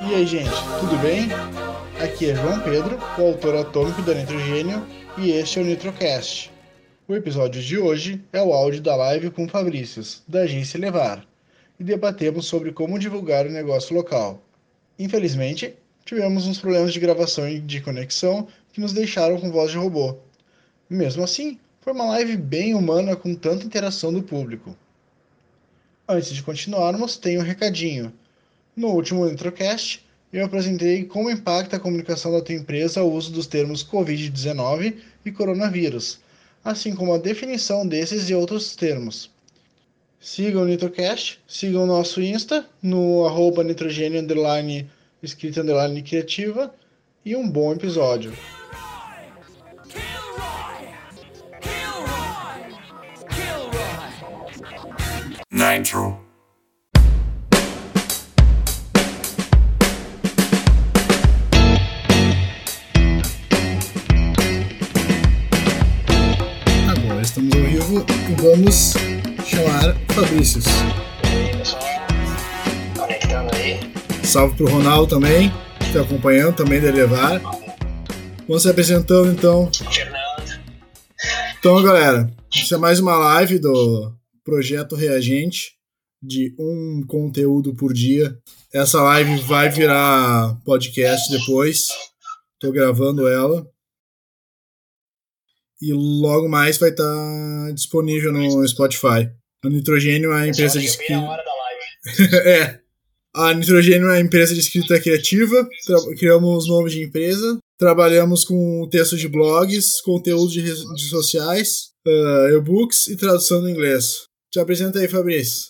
E aí, gente, tudo bem? Aqui é João Pedro, o autor atômico da Nitrogênio, e este é o Nitrocast. O episódio de hoje é o áudio da live com Fabrícios, da agência Levar, e debatemos sobre como divulgar o negócio local. Infelizmente, tivemos uns problemas de gravação e de conexão que nos deixaram com voz de robô. Mesmo assim, foi uma live bem humana com tanta interação do público. Antes de continuarmos, tenho um recadinho. No último Introcast, eu apresentei como impacta a comunicação da tua empresa o uso dos termos Covid-19 e coronavírus, assim como a definição desses e outros termos. Sigam o Nitrocast, sigam o nosso Insta no arroba nitrogênio underline, escrita underline criativa e um bom episódio. Agora estamos ao vivo e vamos chamar Fabrícios. Conectando aí. Salve pro Ronaldo também, que está acompanhando também da Elevar. Vamos se apresentando então. Fernando. Então, galera, isso é mais uma live do Projeto Reagente, de um conteúdo por dia. Essa live vai virar podcast depois. Tô gravando ela. E logo mais vai estar disponível no Spotify. A Nitrogênio é a empresa de bem a escrita. é. A Nitrogênio é a empresa de escrita criativa. Criamos nomes de empresa. Trabalhamos com texto de blogs, conteúdo de redes sociais, ah, e-books e tradução do inglês. Te apresenta aí, Fabrício.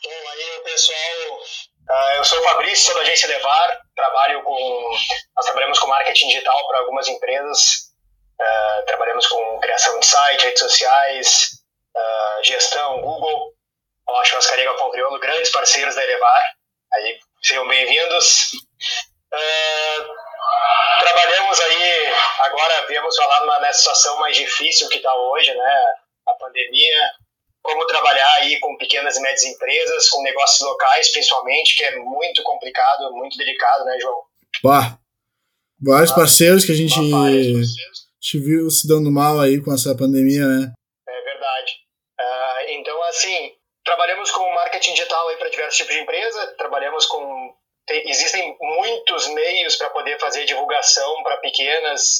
Bom, aí, pessoal. ah, eu sou o Fabrício, sou da agência Levar. Trabalho com. Nós trabalhamos com marketing digital para algumas empresas. Ah, trabalhamos com criação de site, redes sociais, ah, gestão, Google. Ó, Churrascaria Galpão Crioulo, grandes parceiros da Elevar. Aí, sejam bem-vindos. Trabalhamos aí, agora viemos falar nessa situação mais difícil que está hoje, né? A pandemia, como trabalhar aí com pequenas e médias empresas, com negócios locais principalmente, que é muito complicado, muito delicado, né, João? Pá, vários parceiros que a gente, Vários. te viu se dando mal aí com essa pandemia, né? É verdade. Ah, então, assim, trabalhamos com marketing digital aí para diversos tipos de empresa, trabalhamos com. tem- existem muitos meios para poder fazer divulgação para pequenas,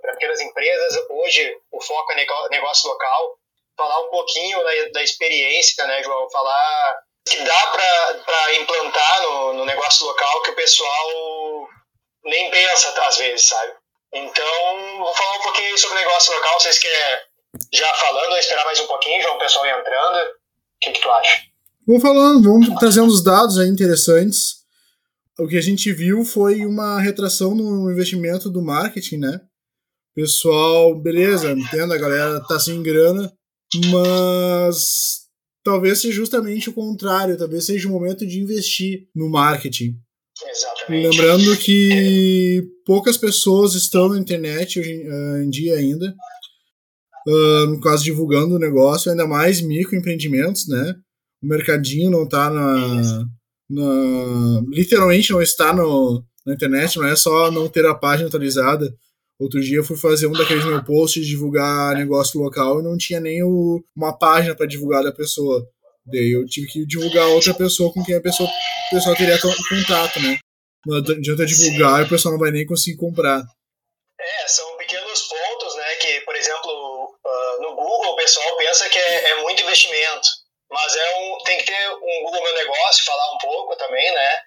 para pequenas empresas. Hoje, o foco é negócio local. Falar um pouquinho da, da experiência, né, João? Falar que dá para implantar no, no negócio local que o pessoal nem pensa às vezes, sabe? Então, vou falar um pouquinho sobre o negócio local. Vocês querem já falando esperar mais um pouquinho, João? O pessoal entrando. O que, que tu acha? Vamos falando, vamos trazendo os dados aí interessantes. O que a gente viu foi uma retração no investimento do marketing, né? Pessoal, beleza, entendo, a galera tá sem grana, mas talvez seja justamente o contrário, talvez seja o momento de investir no marketing. Exatamente. Lembrando que poucas pessoas estão na internet hoje em- ah, em dia ainda, ah, no caso divulgando o negócio, ainda mais microempreendimentos, né? O mercadinho não está na, na- literalmente não está no, na internet, não é só não ter a página atualizada. Outro dia eu fui fazer um daqueles meu posts divulgar negócio local e não tinha nem o- uma página para divulgar da pessoa. Daí eu tive que divulgar outra pessoa com quem a pessoa, o pessoal teria to- contato, né? Não adianta divulgar e o pessoal não vai nem conseguir comprar. É, são pequenos pontos, né? Que, por exemplo, ah, no Google o pessoal pensa que é, é muito investimento. Mas é um, tem que ter um Google Meu Negócio, falar um pouco também, né?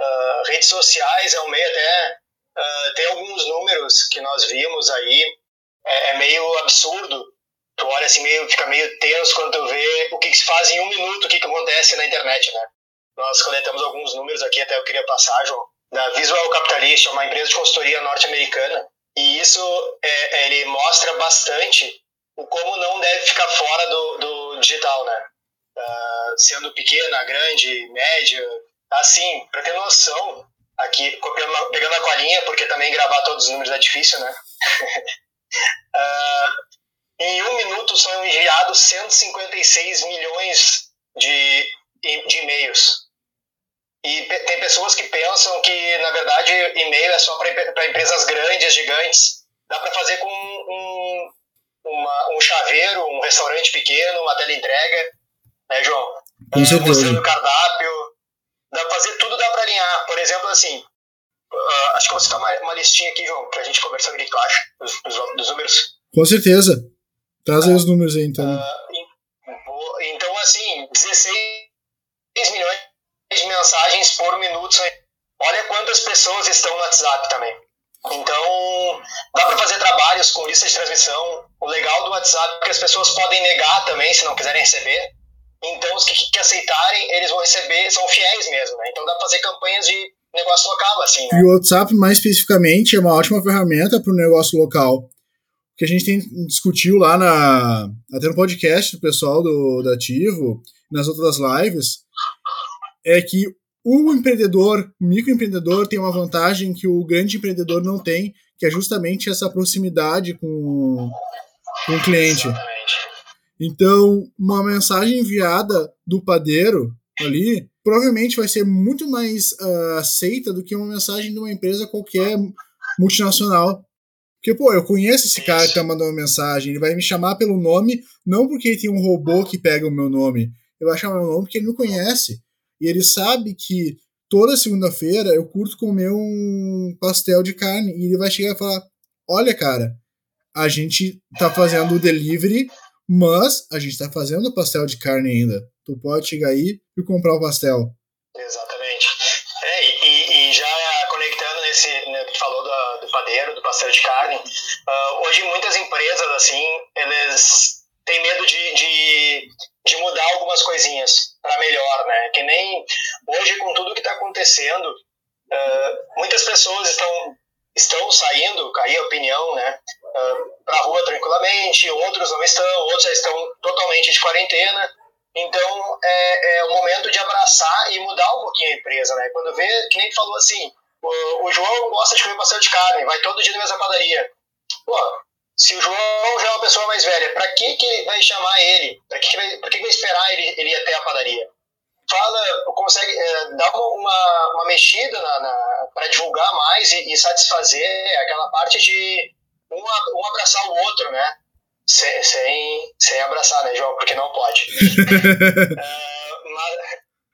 Ah, redes sociais é um meio até. Ah, tem alguns números que nós vimos aí, é, é meio absurdo. Tu olha assim, meio, fica meio tenso quando tu vê o que, que se faz em um minuto, o que, que acontece na internet, né? Nós coletamos alguns números aqui, até eu queria passar, João, da Visual Capitalist, é uma empresa de consultoria norte-americana, e isso é, ele mostra bastante o como não deve ficar fora do, do digital, né? Ah, sendo pequena, grande, média, assim, para ter noção, aqui, copiando, pegando a colinha, porque também gravar todos os números é difícil, né? Ah, em um minuto são enviados 156 milhões de, de e-mails. E tem pessoas que pensam que, na verdade, e-mail é só para empresas grandes, gigantes. Dá para fazer com um, uma, um chaveiro, um restaurante pequeno, uma teleentrega, né, João? Com certeza. Um cardápio. Dá pra fazer tudo, dá para alinhar. Por exemplo, assim, uh, acho que vou citar uma, uma listinha aqui, João, para a gente conversar o que tu acha dos, dos, dos números. Com certeza. Traz aí os números aí, então. Uh, então, assim, 16 milhões de mensagens por minuto. Olha quantas pessoas estão no WhatsApp também. Então, dá para fazer trabalhos com lista de transmissão. O legal do WhatsApp é que as pessoas podem negar também, se não quiserem receber. Então, os que, que aceitarem, eles vão receber, são fiéis mesmo, né? Então, dá para fazer campanhas de negócio local, assim, né? E o WhatsApp, mais especificamente, é uma ótima ferramenta para o negócio local que a gente tem discutiu lá na até no podcast do pessoal do, do Ativo, nas outras lives, é que o empreendedor, o microempreendedor tem uma vantagem que o grande empreendedor não tem, que é justamente essa proximidade com, com o cliente. Então, uma mensagem enviada do padeiro ali provavelmente vai ser muito mais uh, aceita do que uma mensagem de uma empresa qualquer multinacional porque, pô, eu conheço esse cara que tá mandando mensagem, ele vai me chamar pelo nome, não porque tem um robô que pega o meu nome. Ele vai chamar meu nome porque ele me conhece. E ele sabe que toda segunda-feira eu curto comer um pastel de carne. E ele vai chegar e falar: Olha, cara, a gente tá fazendo o delivery, mas a gente tá fazendo pastel de carne ainda. Tu pode chegar aí e comprar o pastel. Exatamente. É, e, e já conectando nesse, né, que falou do, do padeiro, do pastel de carne, uh, hoje muitas empresas, assim, eles têm medo de, de, de mudar algumas coisinhas para melhor, né? Que nem hoje, com tudo que está acontecendo, uh, muitas pessoas estão, estão saindo, aí a opinião, né? Para rua tranquilamente, outros não estão, outros já estão totalmente de quarentena. Então, é, é o momento de abraçar e mudar um pouquinho a empresa, né? Quando vê, que nem falou assim, o, o João gosta de comer pastel de carne, vai todo dia na mesma padaria. Pô, se o João já é uma pessoa mais velha, para que que vai chamar ele? Para que que vai, que, vai esperar ele, ele ir até a padaria? Fala, consegue é, dar uma, uma mexida para divulgar mais e, e, satisfazer aquela parte de um, um abraçar o outro, né? Sem, sem, sem abraçar, né, João? Porque não pode. é, mas,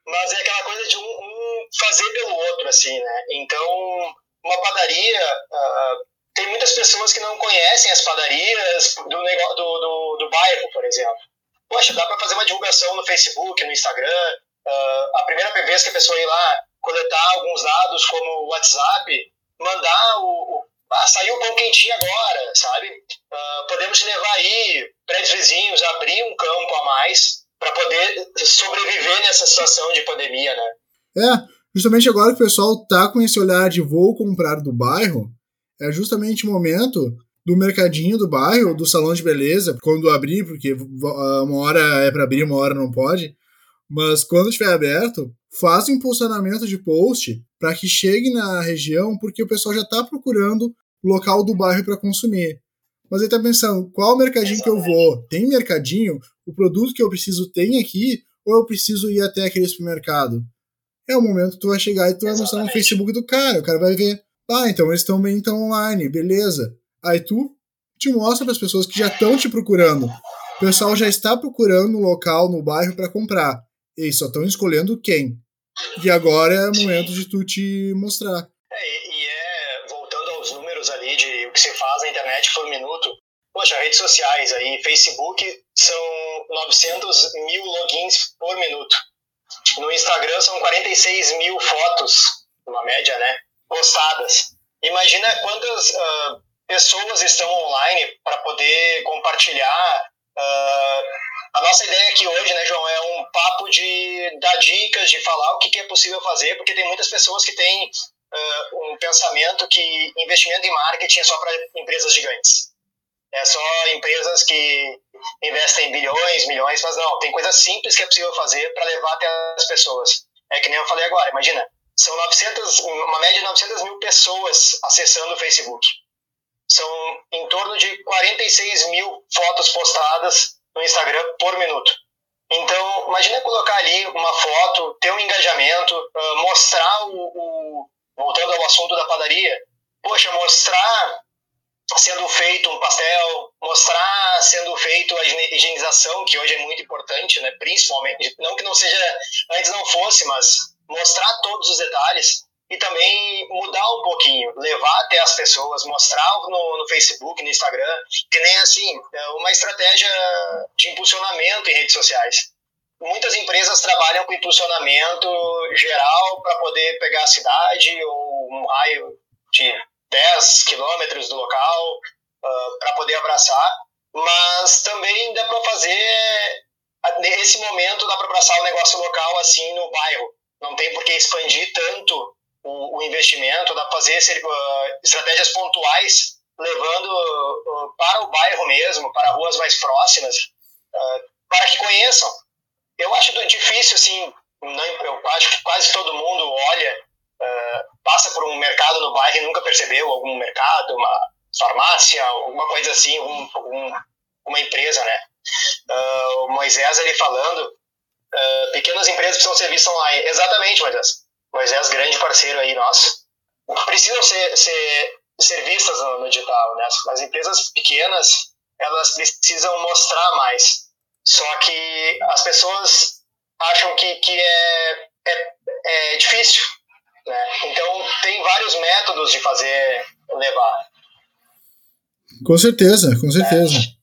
mas, é aquela coisa de um, um, fazer pelo outro, assim, né? Então, uma padaria. Uh, tem muitas pessoas que não conhecem as padarias do, negócio, do, do, do bairro, por exemplo. Poxa, dá para fazer uma divulgação no Facebook, no Instagram. Uh, a primeira vez que a pessoa ir lá coletar alguns dados, como o WhatsApp, mandar o, o ah, saiu o pão quentinho agora, sabe? Uh, podemos levar aí, prédios vizinhos, abrir um campo a mais para poder sobreviver nessa situação de pandemia, né? É, justamente agora que o pessoal tá com esse olhar de vou comprar do bairro, é justamente o momento do mercadinho do bairro, do salão de beleza, quando abrir, porque uma hora é para abrir, uma hora não pode, mas quando estiver aberto, faz um impulsionamento de post para que chegue na região, porque o pessoal já está procurando local do bairro para consumir. Mas ele está pensando, qual mercadinho que eu vou? Tem mercadinho? O produto que eu preciso tem aqui? Ou eu preciso ir até aquele supermercado? É o momento que tu vai chegar e tu vai mostrar no Facebook do cara. O cara vai ver, ah, então eles estão bem então online, beleza. Aí tu te mostra para as pessoas que já estão te procurando. O pessoal já está procurando um local no bairro para comprar. Eles só estão escolhendo quem. E agora é o momento de tu te mostrar. Que se faz na internet por minuto, poxa, redes sociais aí, Facebook são 900 mil logins por minuto. No Instagram são 46 mil fotos, uma média, né? Postadas. Imagina quantas uh, pessoas estão online para poder compartilhar uh, a nossa ideia aqui hoje, né, João, é um papo de dar dicas, de falar o que, que é possível fazer, porque tem muitas pessoas que têm uh, um pensamento que investimento em marketing é só para empresas gigantes. É só empresas que investem bilhões, milhões, mas não, tem coisas simples que é possível fazer para levar até as pessoas. É que nem eu falei agora, imagina, são 900, uma média de 900 mil pessoas acessando o Facebook. São em torno de 46 mil fotos postadas no Instagram por minuto. Então, imagina colocar ali uma foto, ter um engajamento, uh, mostrar o, o, Voltando ao assunto da padaria, poxa, mostrar sendo feito um pastel, mostrar sendo feito a higienização, que hoje é muito importante, né? principalmente, não que não seja, antes não fosse, mas mostrar todos os detalhes e também mudar um pouquinho, levar até as pessoas, mostrar no, no Facebook, no Instagram, que nem assim, é uma estratégia de impulsionamento em redes sociais. Muitas empresas trabalham com impulsionamento geral para poder pegar a cidade ou um raio de 10 quilômetros do local uh, ah, para poder abraçar, mas também dá para fazer, nesse momento, dá para abraçar o negócio local assim no bairro. Não tem por que expandir tanto o, o investimento, dá para fazer uh, estratégias pontuais, levando uh, para o bairro mesmo, para ruas mais próximas, para que conheçam. Eu acho difícil, assim, não, eu acho que quase todo mundo olha, passa por um mercado no bairro e nunca percebeu algum mercado, uma farmácia, alguma coisa assim, um, um, uma empresa, né? o Moisés ali falando, pequenas empresas precisam ser vistas online. Exatamente, Moisés Moisés, grande parceiro aí nosso, precisam ser, ser, ser vistas no, no digital, né? As empresas pequenas, elas precisam mostrar mais. Só que as pessoas acham que, que é, é, é difícil, né? Então, tem vários métodos de fazer levar. Com certeza, com certeza. É.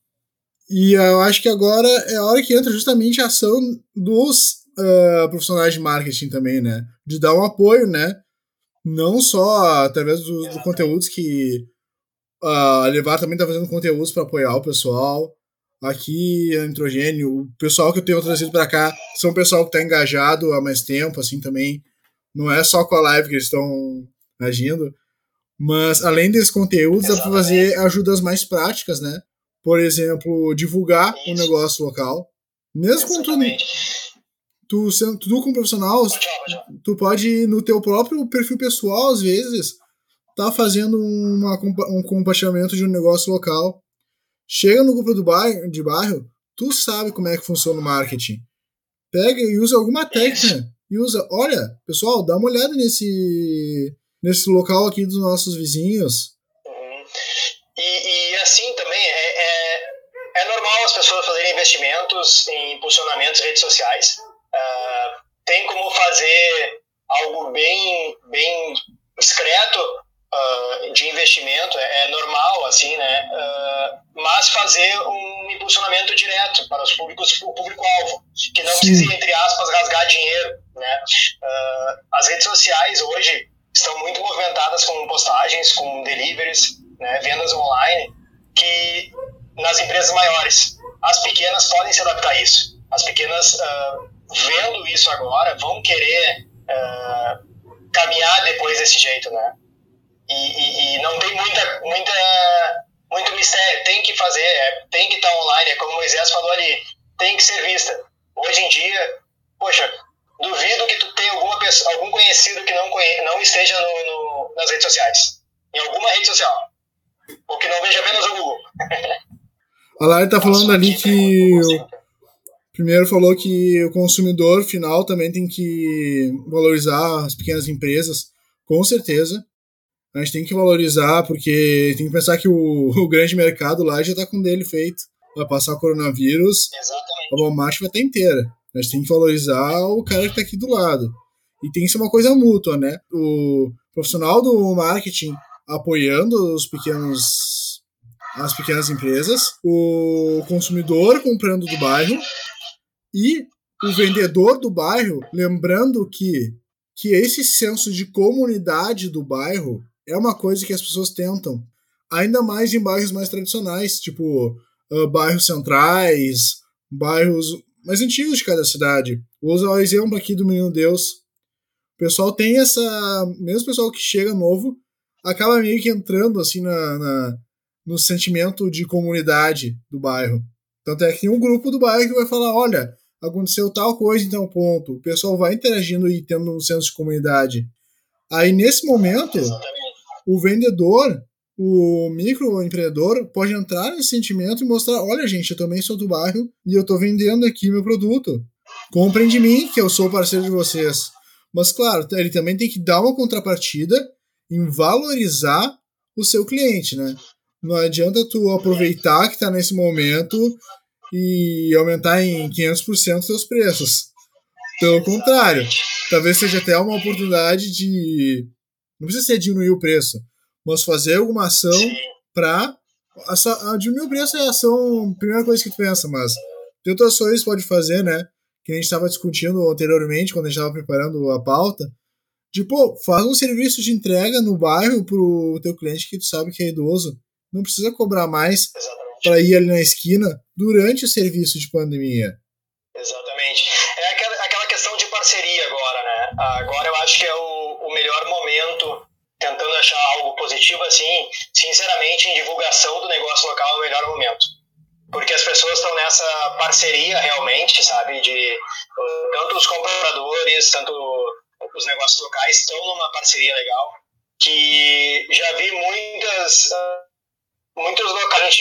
E eu acho que agora é a hora que entra justamente a ação dos uh, profissionais de marketing também, né? De dar um apoio, né? Não só através dos do conteúdos que uh, a Levar também está fazendo conteúdos para apoiar o pessoal. Aqui, a Nitrogênio, o pessoal que eu tenho trazido para cá são o pessoal que está engajado há mais tempo, assim, também. Não é só com a live que eles estão agindo. Mas, além desses conteúdos, Exatamente. dá para fazer ajudas mais práticas, né? Por exemplo, divulgar o um negócio local. Mesmo Exatamente. com tu, sendo, tu como profissional, tu pode, no teu próprio perfil pessoal, às vezes, tá fazendo uma, um compartilhamento de um negócio local. Chega no grupo do bairro, de bairro, tu sabe como é que funciona o marketing. Pega e usa alguma técnica. E usa, olha, pessoal, dá uma olhada nesse, nesse local aqui dos nossos vizinhos. Uhum. E, e, assim também é, é, é normal as pessoas fazerem investimentos em impulsionamentos redes sociais uh, tem como fazer algo bem, bem discreto uh, de investimento, é, é, normal, assim, né? Uh, mas fazer um impulsionamento direto para os públicos, o público-alvo, que não precise, entre aspas, rasgar dinheiro, né? as redes sociais hoje estão muito movimentadas com postagens, com deliveries, né, vendas online, que nas empresas maiores. As pequenas podem se adaptar a isso. As pequenas uh, vendo isso agora, vão querer uh, caminhar depois desse jeito, né? E, e, não tem muita, muita, muito mistério, tem que fazer, é, tem que estar tá online, é como o Moisés falou ali, tem que ser vista. Hoje em dia, poxa, duvido que tu tenha alguma pessoa, algum conhecido que não, conhe, não esteja no, no, nas redes sociais, em alguma rede social, ou que não veja apenas o Google. A Lara tá falando ali que Primeiro falou que o consumidor final também tem que valorizar as pequenas empresas, com certeza. A gente tem que valorizar, porque tem que pensar que o, o grande mercado lá já está com dele feito. Vai passar o coronavírus, Exatamente. a Walmart vai estar inteira. A gente tem que valorizar o cara que está aqui do lado. E tem que ser uma coisa mútua, né? O profissional do marketing apoiando os pequenos as pequenas empresas, o consumidor comprando do bairro e o vendedor do bairro, lembrando que, que esse senso de comunidade do bairro é uma coisa que as pessoas tentam, ainda mais em bairros mais tradicionais, tipo uh, bairros centrais, bairros mais antigos de cada cidade. Vou usar o exemplo aqui do Menino Deus. O pessoal tem essa. Mesmo o pessoal que chega novo, acaba meio que entrando assim na, na no sentimento de comunidade do bairro. Tanto é que tem um grupo do bairro que vai falar: olha, aconteceu tal coisa em tal ponto. O pessoal vai interagindo e tendo um senso de comunidade. Aí, nesse momento, o vendedor o microempreendedor pode entrar nesse sentimento e mostrar: olha, gente, eu também sou do bairro e eu estou vendendo aqui meu produto. Comprem de mim, que eu sou parceiro de vocês. Mas, claro, ele também tem que dar uma contrapartida em valorizar o seu cliente, né? Não adianta tu aproveitar que está nesse momento e aumentar em 500% os seus preços. Pelo contrário, talvez seja até uma oportunidade de. Não precisa ser diminuir o preço, mas fazer alguma ação para. Diminuir o preço é a ação, primeira coisa que tu pensa, mas tem outras ações que pode fazer, né? Que a gente estava discutindo anteriormente, quando a gente estava preparando a pauta. Tipo, faz um serviço de entrega no bairro pro teu cliente que tu sabe que é idoso. Não precisa cobrar mais para ir ali na esquina durante o serviço de pandemia. Exatamente. É aquela, aquela questão de parceria agora, né? Agora eu acho que é o, o melhor momento, tentando achar algo positivo assim, sinceramente, em divulgação do negócio local é o melhor momento. Porque as pessoas estão nessa parceria realmente, sabe? De tanto os compradores, tanto os negócios locais estão numa parceria legal. Que já vi muitas, muitos locais.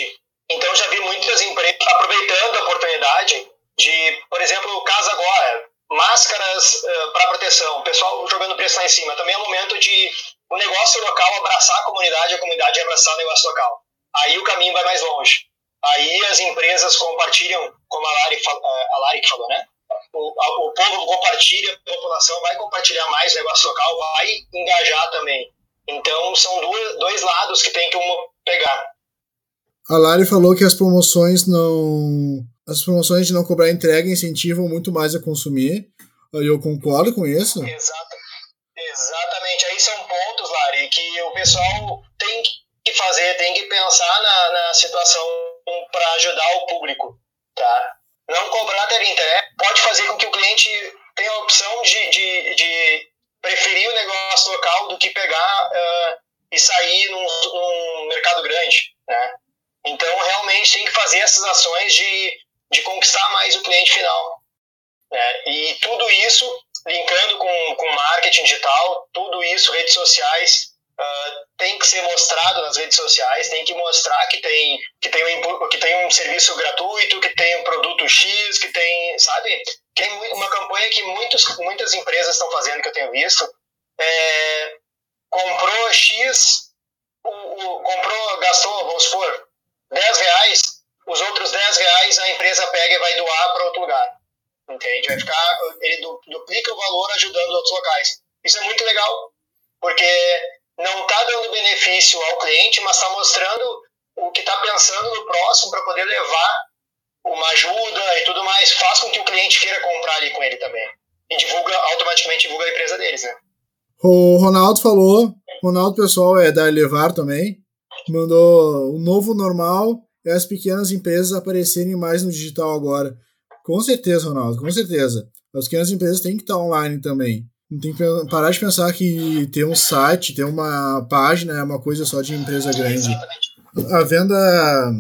Então já vi muitas empresas aproveitando a oportunidade de, por exemplo, o caso agora, máscaras uh, eh, para proteção, pessoal jogando lá em cima. Também é momento de o negócio local abraçar a comunidade, a comunidade abraçar o negócio local. Aí o caminho vai mais longe. Aí as empresas compartilham, como a Lari, eh, a Lari que falou, né? O, a, o povo compartilha, a população vai compartilhar mais o negócio local, vai engajar também. Então são dois, dois lados que tem que um pegar. A Lari falou que as promoções não as promoções de não cobrar entrega incentivam muito mais a consumir. Eu concordo com isso. Exato. Exatamente. Aí são pontos, Lari, que o pessoal tem que fazer, tem que pensar na, na situação para ajudar o público. Tá? Não cobrar ter entrega pode fazer com que o cliente tenha a opção de, de, de preferir o negócio local do que pegar uh, e sair num, num mercado grande. Né? Então, realmente tem que fazer essas ações de de conquistar mais o cliente final. Né? E tudo isso, linkando com, com marketing digital, tudo isso, redes sociais, uh, tem que ser mostrado nas redes sociais, tem que mostrar que tem, que tem, um, que tem um serviço gratuito, que tem um produto X, que tem, sabe? Tem uma campanha que muitos, muitas empresas estão fazendo, que eu tenho visto, é, comprou X, o, o, comprou, gastou, vamos supor, 10 reais, os outros 10 reais a empresa pega e vai doar para outro lugar. Entende? Vai ficar, ele duplica o valor ajudando outros locais. Isso é muito legal, porque não está dando benefício ao cliente, mas está mostrando o que está pensando no próximo para poder levar uma ajuda e tudo mais. Faz com que o cliente queira comprar ali com ele também. E divulga, automaticamente divulga a empresa deles, né? O Ronaldo falou, Ronaldo pessoal é da Levar também, mandou o novo normal é as pequenas empresas aparecerem mais no digital agora. Com certeza, Ronaldo, com certeza. As pequenas empresas têm que estar online também. Não tem que parar de pensar que ter um site, ter uma página é uma coisa só de empresa grande. A venda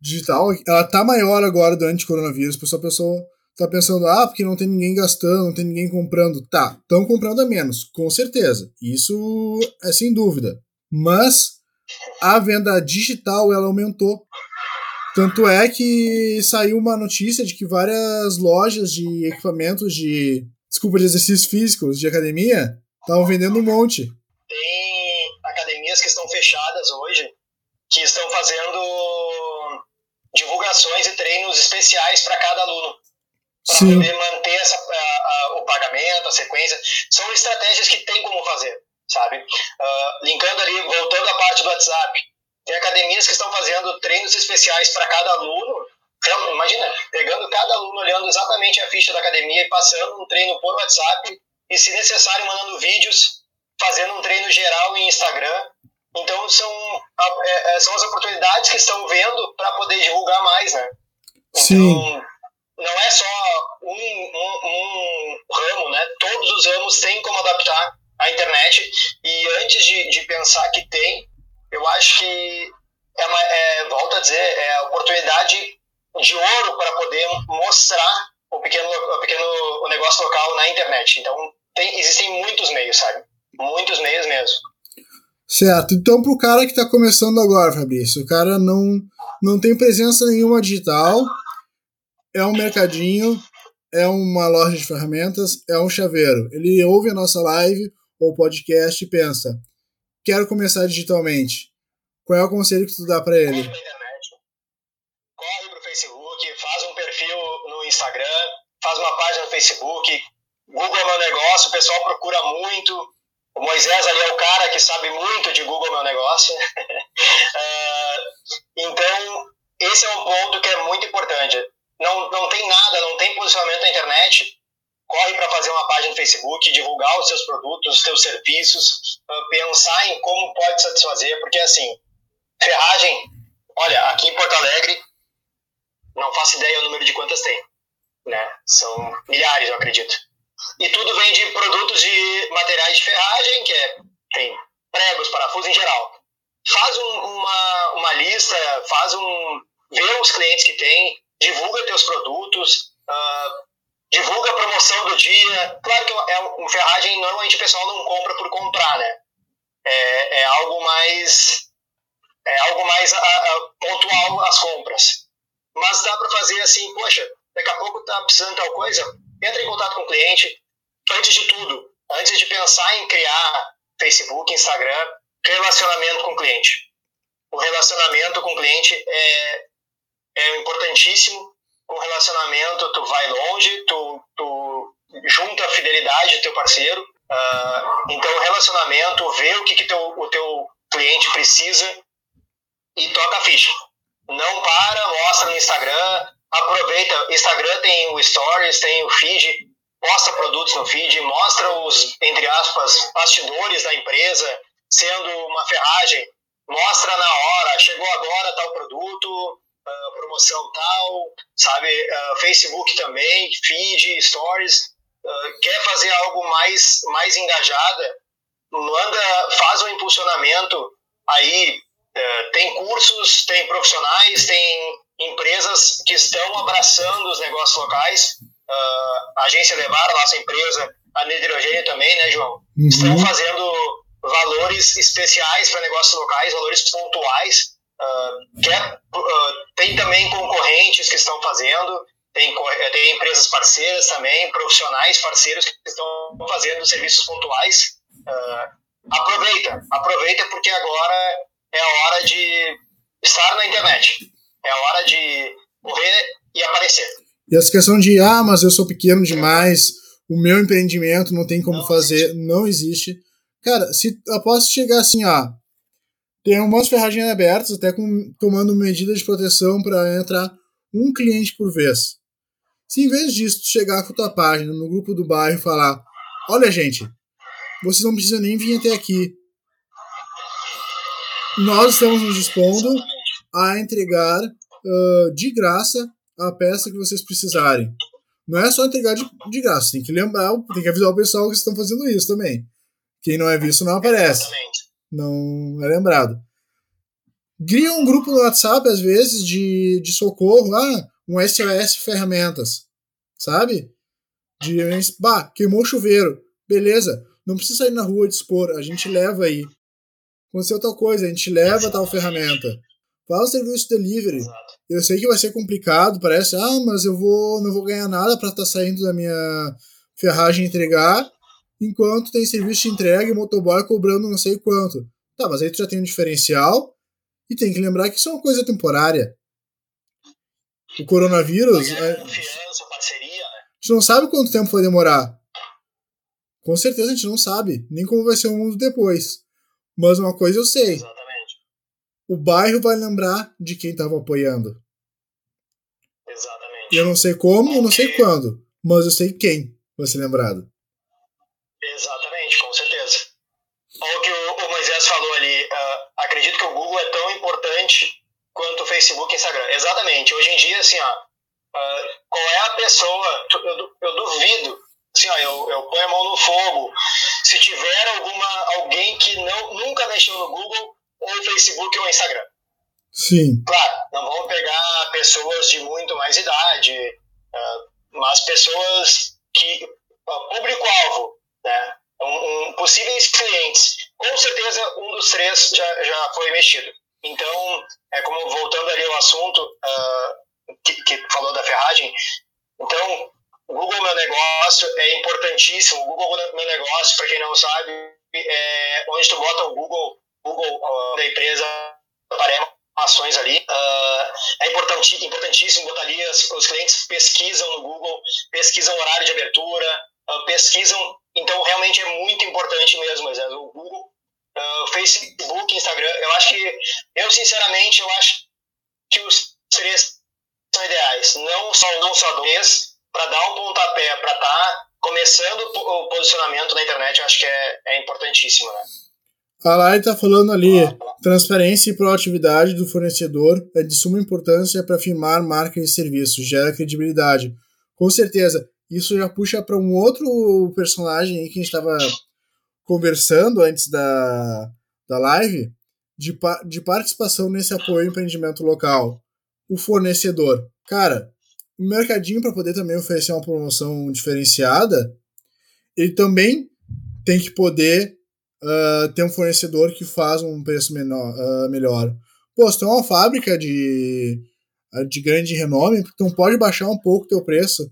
digital, ela tá maior agora durante o coronavírus. A pessoa tá pensando, ah, porque não tem ninguém gastando, não tem ninguém comprando. Tá, estão comprando a menos, com certeza. Isso é sem dúvida. Mas a venda digital, ela aumentou. Tanto é que saiu uma notícia de que várias lojas de equipamentos de. Desculpa, de exercícios físicos de academia estavam vendendo um monte. Tem academias que estão fechadas hoje, que estão fazendo divulgações e treinos especiais para cada aluno. Para poder manter essa, a, a, o pagamento, a sequência. São estratégias que tem como fazer, sabe? Uh, linkando ali, voltando à parte do WhatsApp tem academias que estão fazendo treinos especiais para cada aluno. Então, imagina, pegando cada aluno, olhando exatamente a ficha da academia e passando um treino por WhatsApp e, se necessário, mandando vídeos, fazendo um treino geral em Instagram. Então, são, é, é, são as oportunidades que estão vendo para poder divulgar mais, né? Então, Sim. não é só um, um, um ramo, né? Todos os ramos têm como adaptar a internet e antes de, de pensar que tem, eu acho que é, uma, é volto a dizer, é a oportunidade de ouro para poder mostrar o pequeno, o pequeno o negócio local na internet. Então, tem, existem muitos meios, sabe? Muitos meios mesmo. Certo. Então, para o cara que está começando agora, Fabrício, o cara não, não tem presença nenhuma digital, é um mercadinho, é uma loja de ferramentas, é um chaveiro. Ele ouve a nossa live ou podcast e pensa: quero começar digitalmente. Qual é o conselho que tu dá para ele? Corre pro Facebook, faz um perfil no Instagram, faz uma página no Facebook, Google é meu negócio, o pessoal procura muito. O Moisés ali é o cara que sabe muito de Google é meu negócio. uh, então, esse é um ponto que é muito importante. Não, não tem nada, não tem posicionamento na internet. Corre para fazer uma página no Facebook, divulgar os seus produtos, os seus serviços, uh, pensar em como pode satisfazer, porque assim, ferragem, olha, aqui em Porto Alegre, não faço ideia o número de quantas tem, né? São milhares, eu acredito. E tudo vem de produtos de materiais de ferragem, que é, tem pregos, parafusos em geral. Faz um, uma, uma lista, faz um. vê os clientes que tem, divulga teus produtos, uh, divulga a promoção do dia. Claro que é um, ferragem, normalmente o pessoal não compra por comprar, né? É, é algo mais. É algo mais a, a, pontual as compras. Mas dá para fazer assim, poxa, daqui a pouco tá precisando tal coisa, entra em contato com o cliente. Antes de tudo, antes de pensar em criar Facebook, Instagram, relacionamento com o cliente. O relacionamento com o cliente é, é importantíssimo. Com relacionamento, tu vai longe, tu, tu junta a fidelidade do teu parceiro. Uh, então, relacionamento, vê o que, que teu, o teu cliente precisa e toca a ficha. Não para, mostra no Instagram, aproveita. Instagram tem o Stories, tem o feed, posta produtos no feed, mostra os, entre aspas, bastidores da empresa, sendo uma ferragem, mostra na hora, chegou agora tal produto, uh, promoção tal, sabe? Uh, Facebook também, feed, stories. Uh, quer fazer algo mais, mais engajada? Manda, faz um impulsionamento aí. tem cursos, tem profissionais, tem empresas que estão abraçando os negócios locais. a agência Levar, a nossa empresa, a Nidrogênio também, né, João? Uhum. Estão fazendo valores especiais para negócios locais, valores pontuais Uh, quer, uh, tem também concorrentes que estão fazendo, tem, tem empresas parceiras também, profissionais parceiros que estão fazendo serviços pontuais. Uh, aproveita, aproveita porque agora é a hora de estar na internet, é a hora de correr e aparecer. E essa questão de, ah, mas eu sou pequeno demais, o meu empreendimento não tem como não fazer, existe. não existe. Cara, se eu posso chegar assim, ó, tem umas ferragens abertas, até com, tomando medidas de proteção para entrar um cliente por vez. Se em vez disso chegar com a tua página no grupo do bairro e falar: Olha, gente, vocês não precisam nem vir até aqui. Nós estamos nos dispondo a entregar uh, de graça a peça que vocês precisarem. Não é só entregar de, de graça, tem que lembrar, tem que avisar o pessoal que estão fazendo isso também. Quem não é visto não aparece. Exatamente não é lembrado. Cria um grupo no WhatsApp, às vezes, de, de socorro, ah, um SOS ferramentas, sabe? De, bah, queimou o chuveiro, beleza, não precisa sair na rua dispor, a gente leva aí. Aconteceu tal coisa, a gente leva tal ferramenta. Fala serviço de delivery. Eu sei que vai ser complicado, parece, ah, mas eu vou, não vou ganhar nada para estar tá saindo da minha ferragem entregar, enquanto tem serviço de entrega e motoboy cobrando não sei quanto. Tá, mas aí tu já tem um diferencial e tem que lembrar que isso é uma coisa temporária. O coronavírus. É, confiança, parceria, né? A gente não sabe quanto tempo vai demorar. Com certeza a gente não sabe, nem como vai ser o mundo depois. Mas uma coisa eu sei. Exatamente. O bairro vai lembrar de quem estava apoiando. Exatamente. Eu não sei como, eu não sei quando, mas eu sei quem vai ser lembrado. Exatamente, com certeza. Olha o que o, Moisés falou ali. Uh, acredito que o Google é tão importante quanto o Facebook e Instagram. Exatamente. Hoje em dia, assim, ó, uh, qual é a pessoa. Eu, eu duvido. Assim, ó, eu, eu ponho a mão no fogo. Se tiver alguma, alguém que não, nunca mexeu no Google, ou Facebook ou Instagram. Sim. Claro, não vamos pegar pessoas de muito mais idade, uh, mas pessoas que. público-alvo, né? Um, um, possíveis clientes com certeza um dos três já, já foi mexido. Então, é como voltando ali ao assunto uh, que, que falou da ferragem, então, o Google Meu Negócio é importantíssimo. O Google Meu Negócio, para quem não sabe, é onde tu bota o Google, Google uh, da empresa, aparece ações ali. Uh, é importantíssimo botar ali, os, os, clientes pesquisam no Google, pesquisam horário de abertura, uh, pesquisam. Então, realmente é muito importante mesmo, mas o Google, uh, Facebook, Instagram, eu acho que, eu sinceramente, eu acho que os três são ideais. Não só não só dois, para dar um pontapé, para estar tá começando o posicionamento na internet, eu acho que é, é importantíssimo, né? A Lari está falando ali, transparência e proatividade do fornecedor é de suma importância para afirmar marca e serviço, gera credibilidade. Com certeza, isso já puxa para um outro personagem aí que a gente estava conversando antes da, da live, de, de participação nesse apoio ao empreendimento local. O fornecedor. Cara, o mercadinho, para poder também oferecer uma promoção diferenciada, ele também tem que poder uh, ter um fornecedor que faz um preço menor, uh, melhor. Pô, se tem uma fábrica de, de grande renome, não pode baixar um pouco o teu preço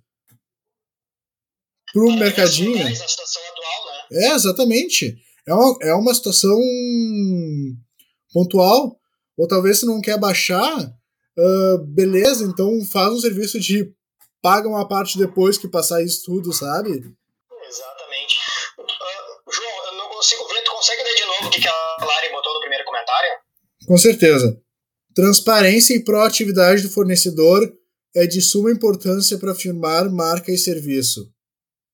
pro mercadinho. Atual, né? É, exatamente. É uma, é uma situação pontual. Ou talvez se não quer baixar, uh, beleza, então faz um serviço de paga uma parte depois que passar isso tudo, sabe? Exatamente. Uh, João, eu não consigo ver, tu consegue ler de novo o que, que a Lari botou no primeiro comentário? Com certeza. Transparência e proatividade do fornecedor é de suma importância para afirmar marca e serviço.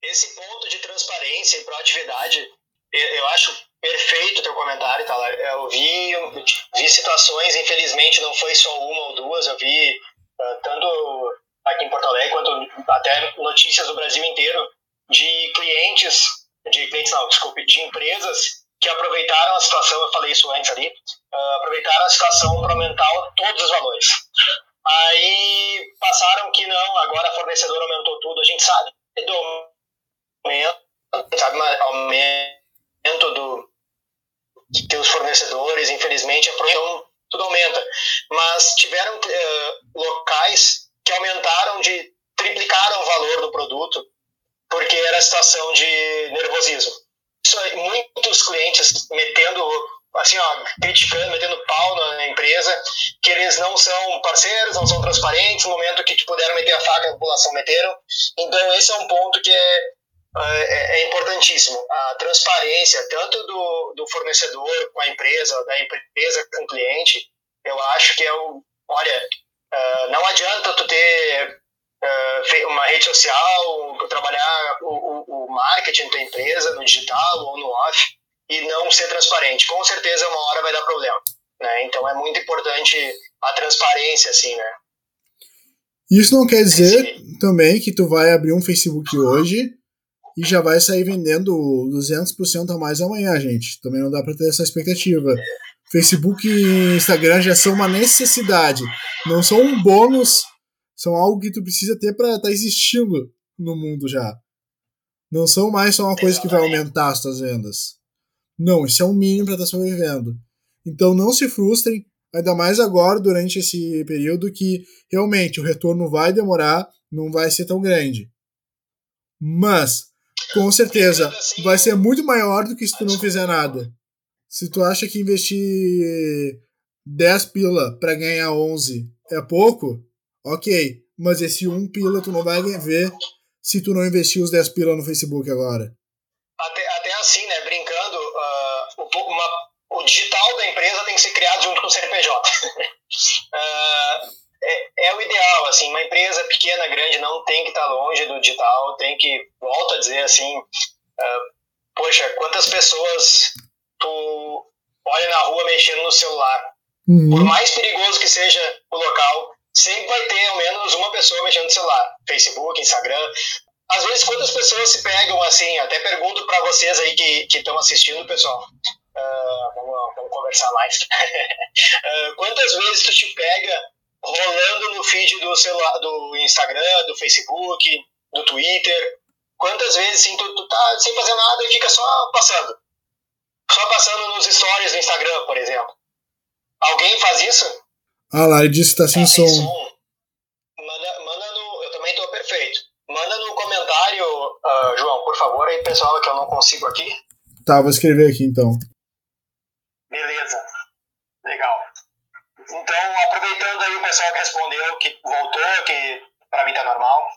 Esse ponto de transparência e proatividade, eu acho perfeito o teu comentário, tá? Eu vi, vi situações, infelizmente não foi só uma ou duas, eu vi uh, tanto aqui em Porto Alegre quanto até notícias do Brasil inteiro de clientes, de clientes não, desculpe, de empresas que aproveitaram a situação, eu falei isso antes ali, uh, aproveitaram a situação para aumentar todos os valores. Aí passaram que não, agora a fornecedora aumentou tudo, a gente sabe aumento, sabe, aumento do, que os fornecedores, infelizmente, então tudo aumenta. Mas tiveram uh, locais que aumentaram de triplicaram o valor do produto porque era a situação de nervosismo. Isso aí, muitos clientes metendo assim, ó, criticando, metendo pau na empresa, que eles não são parceiros, não são transparentes, no momento que puderam meter a faca na população, meteram. Então esse é um ponto que é é, é, é, importantíssimo. A transparência, tanto do, do fornecedor com a empresa, da empresa com o cliente, eu acho que é o. Olha, uh, não adianta tu ter uh, uma rede social, trabalhar o, o, o marketing da empresa, no digital ou no off, e não ser transparente. Com certeza, uma hora vai dar problema. Né? Então, é muito importante a transparência, assim, né? Isso não quer dizer Esse... também que tu vai abrir um Facebook hoje e já vai sair vendendo 200% a mais amanhã, gente. Também não dá para ter essa expectativa. Facebook e Instagram já são uma necessidade, não são um bônus, são algo que tu precisa ter para estar tá existindo no mundo já. Não são mais só uma coisa que vai aumentar as tuas vendas. Não, isso é um mínimo para estar tá sobrevivendo. Então não se frustrem, ainda mais agora durante esse período que realmente o retorno vai demorar, não vai ser tão grande. Mas com certeza. Vai ser muito maior do que se tu não fizer nada. Se tu acha que investir 10 pila para ganhar 11 é pouco, ok. Mas esse 1 pila tu não vai ver se tu não investir os 10 pila no Facebook agora. Até, até assim, né? Brincando, uh, o, uma, o digital da empresa tem que ser criado junto com o CNPJ. uh, é, é, o ideal, assim, uma empresa pequena, grande, não tem que estar tá longe do digital, tem que, volto a dizer assim, uh, poxa, quantas pessoas tu olha na rua mexendo no celular? Uhum. Por mais perigoso que seja o local, sempre vai ter ao menos uma pessoa mexendo no celular, Facebook, Instagram. Às vezes, quantas pessoas se pegam assim? Até pergunto para vocês aí que estão assistindo, pessoal. Uh, vamos, vamos, conversar mais. uh, quantas vezes tu te pega rolando no feed do celular, do Instagram, do Facebook, do Twitter. Quantas vezes assim, tu, tu tá sem fazer nada e fica só passando. só passando nos stories do Instagram, por exemplo. Alguém faz isso? Ah lá, ele disse que tá sem Tá som. sem som. Manda, manda no. Eu também tô perfeito. Manda no comentário, ah, João, por favor, aí, pessoal, que eu não consigo aqui. Tá, vou escrever aqui então. Beleza. Legal. Então, aproveitando aí o pessoal que respondeu, que voltou, que pra mim tá normal.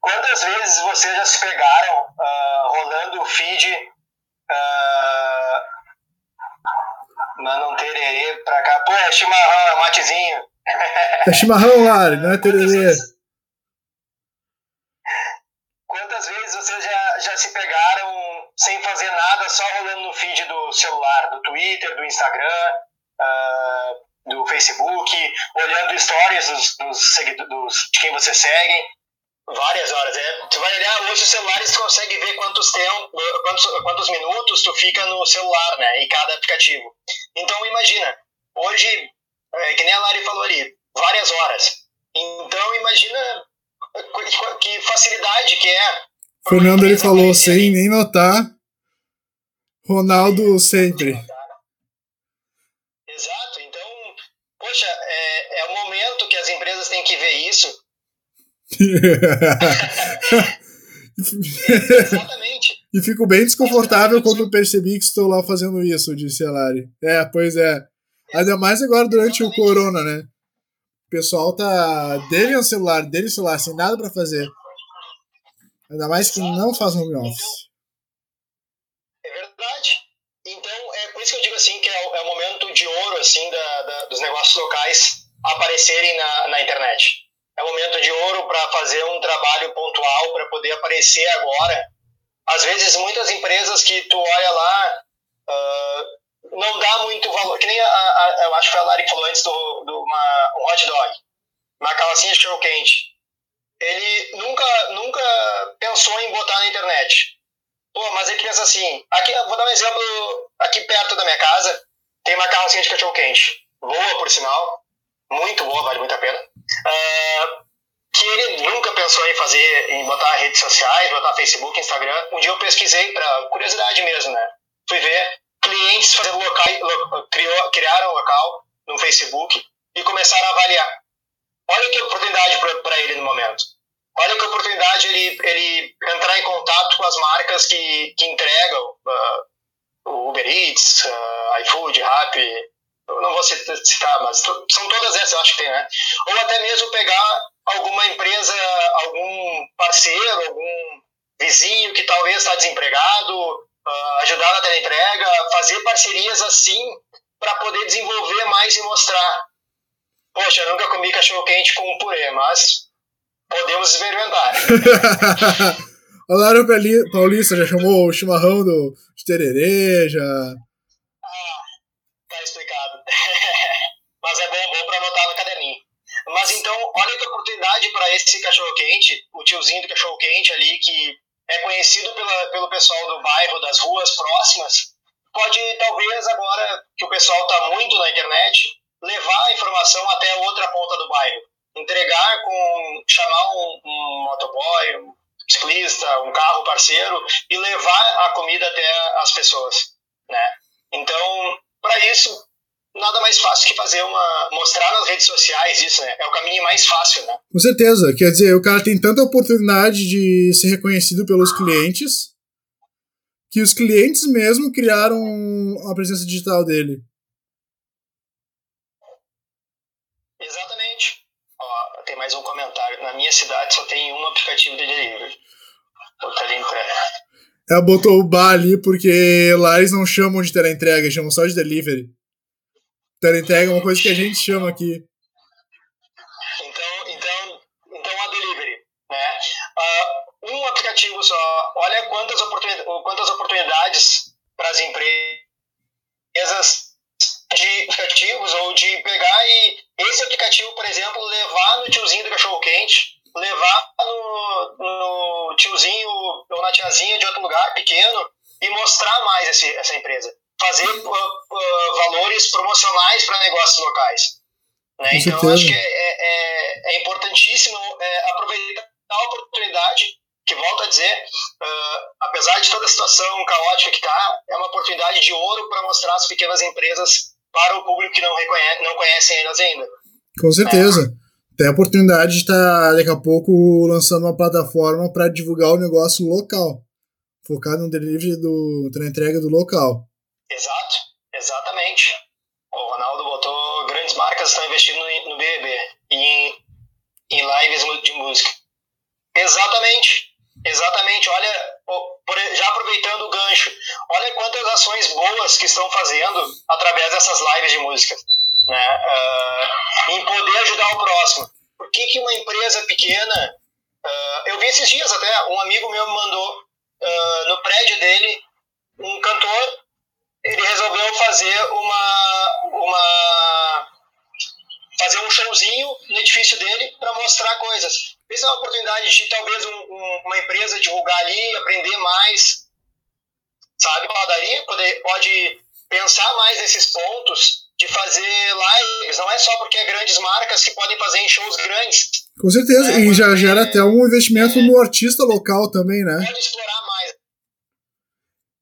Quantas vezes vocês já se pegaram ah, rolando o feed ah, manda um tererê pra cá? Pô, é chimarrão, é matezinho. É chimarrão, Lari, não é Quantas tererê. vezes, quantas vezes vocês já, já se pegaram sem fazer nada, só rolando no feed do celular, do Twitter, do Instagram, ah, do Facebook, olhando stories dos, dos, dos- de quem você segue? Várias horas, é. Tu vai olhar, hoje os celulares tu consegue ver quantos, tempo, quantos, quantos minutos tu fica no celular, né, em cada aplicativo. Então imagina, hoje, é, que nem a Lari falou ali, várias horas. Então imagina que- facilidade que é. Fernando ele falou sem nem notar. Ronaldo sempre. Exatamente. e fico bem desconfortável quando percebi que estou lá fazendo isso, disse a Lari. É, pois é. Ainda mais agora durante o corona, né? O pessoal tá dele no celular, dele no celular, sem nada pra fazer. Ainda mais que não faz home office. É verdade. Então, é por isso que eu digo assim que é o, é o momento de ouro assim da, da- dos negócios locais aparecerem na, na internet. É momento de ouro para fazer um trabalho pontual para poder aparecer agora. Às vezes, muitas empresas que tu olha lá ah, não dá muito valor. Que nem a, a- eu acho que foi a Lari que falou antes do, do uma, um hot dog, uma calcinha de cachorro quente. Ele nunca, nunca pensou em botar na internet. Pô, mas ele pensa assim, aqui, vou dar um exemplo, aqui perto da minha casa, tem uma carrocinha de cachorro quente, boa por sinal, muito boa, vale muito a pena, Ah, que ele nunca pensou em fazer, em botar redes sociais, botar Facebook, Instagram, um dia eu pesquisei, para curiosidade mesmo, né, fui ver, clientes fazendo local, lo- criou, criaram um local no Facebook e começaram a avaliar. Olha que oportunidade para ele no momento. Olha que oportunidade ele, ele entrar em contato com as marcas que, que entregam ah, o Uber Eats, ah, iFood, Rappi, não vou cit- citar, mas são todas essas, eu acho que tem, né? Ou até mesmo pegar alguma empresa, algum parceiro, algum vizinho que talvez está desempregado, ah, ajudar na teleentrega, fazer parcerias assim para poder desenvolver mais e mostrar. Poxa, eu nunca comi cachorro quente com purê, mas podemos experimentar. a Lara Pauli- Paulista já chamou o chimarrão do, de tererê, já. Mas é bom, bom para anotar no caderninho. Mas então, olha que oportunidade para esse cachorro-quente, o tiozinho do cachorro-quente ali, que é conhecido pela, pelo pessoal do bairro, das ruas próximas, pode, talvez, agora que o pessoal está muito na internet, levar a informação até a outra ponta do bairro. Entregar com. chamar um, um motoboy, um ciclista, um carro parceiro e levar a comida até as pessoas. Né? Então, para isso, nada mais fácil que fazer uma. mostrar nas redes sociais isso, né? É o caminho mais fácil, né? Com certeza. Quer dizer, o cara tem tanta oportunidade de ser reconhecido pelos clientes que os clientes mesmo criaram a presença digital dele. Exatamente. Ó, tem mais um comentário. Na minha cidade só tem um aplicativo de delivery. O teleentrega. Ela botou o bar ali porque lá eles não chamam de teleentrega, chamam só de delivery. Teleentrega é uma coisa que a gente chama aqui. Então, então, então a delivery, né? Ah, um aplicativo só. Olha quantas, oportuni quantas oportunidades para as empresas de aplicativos ou de pegar e esse aplicativo, por exemplo, levar no tiozinho do cachorro quente, levar no, no tiozinho ou na tiazinha de outro lugar pequeno e mostrar mais esse, essa empresa. Fazer uh, uh, valores promocionais para negócios locais. Né? Então, eu acho que é, é, é importantíssimo é, aproveitar a oportunidade, que volto a dizer, uh, apesar de toda a situação caótica que tá, é uma oportunidade de ouro para mostrar as pequenas empresas para o público que não, reconhece, não conhece elas ainda. Com certeza. Tem a oportunidade de estar tá, daqui a pouco lançando uma plataforma para divulgar o negócio local, focado no delivery do, na entrega do local. Exato, exatamente. O Ronaldo botou grandes marcas estão investindo no, no BBB e em, em lives de música. Exatamente. Exatamente, olha, já aproveitando o gancho, olha quantas ações boas que estão fazendo através dessas lives de música, né? Uh, em poder ajudar o próximo. Por que, que uma empresa pequena, uh, eu vi esses dias até, um amigo meu me mandou uh, no prédio dele um cantor, ele resolveu fazer uma, uma fazer um showzinho no edifício dele para mostrar coisas. Essa é uma oportunidade de talvez um, um, uma empresa divulgar ali, aprender mais, sabe? Padaria poder, pode pensar mais nesses pontos de fazer lives, não é só porque é grandes marcas que podem fazer em shows grandes. Com certeza, é, e já gera é, até um investimento é, no artista local também, né? Pode explorar mais.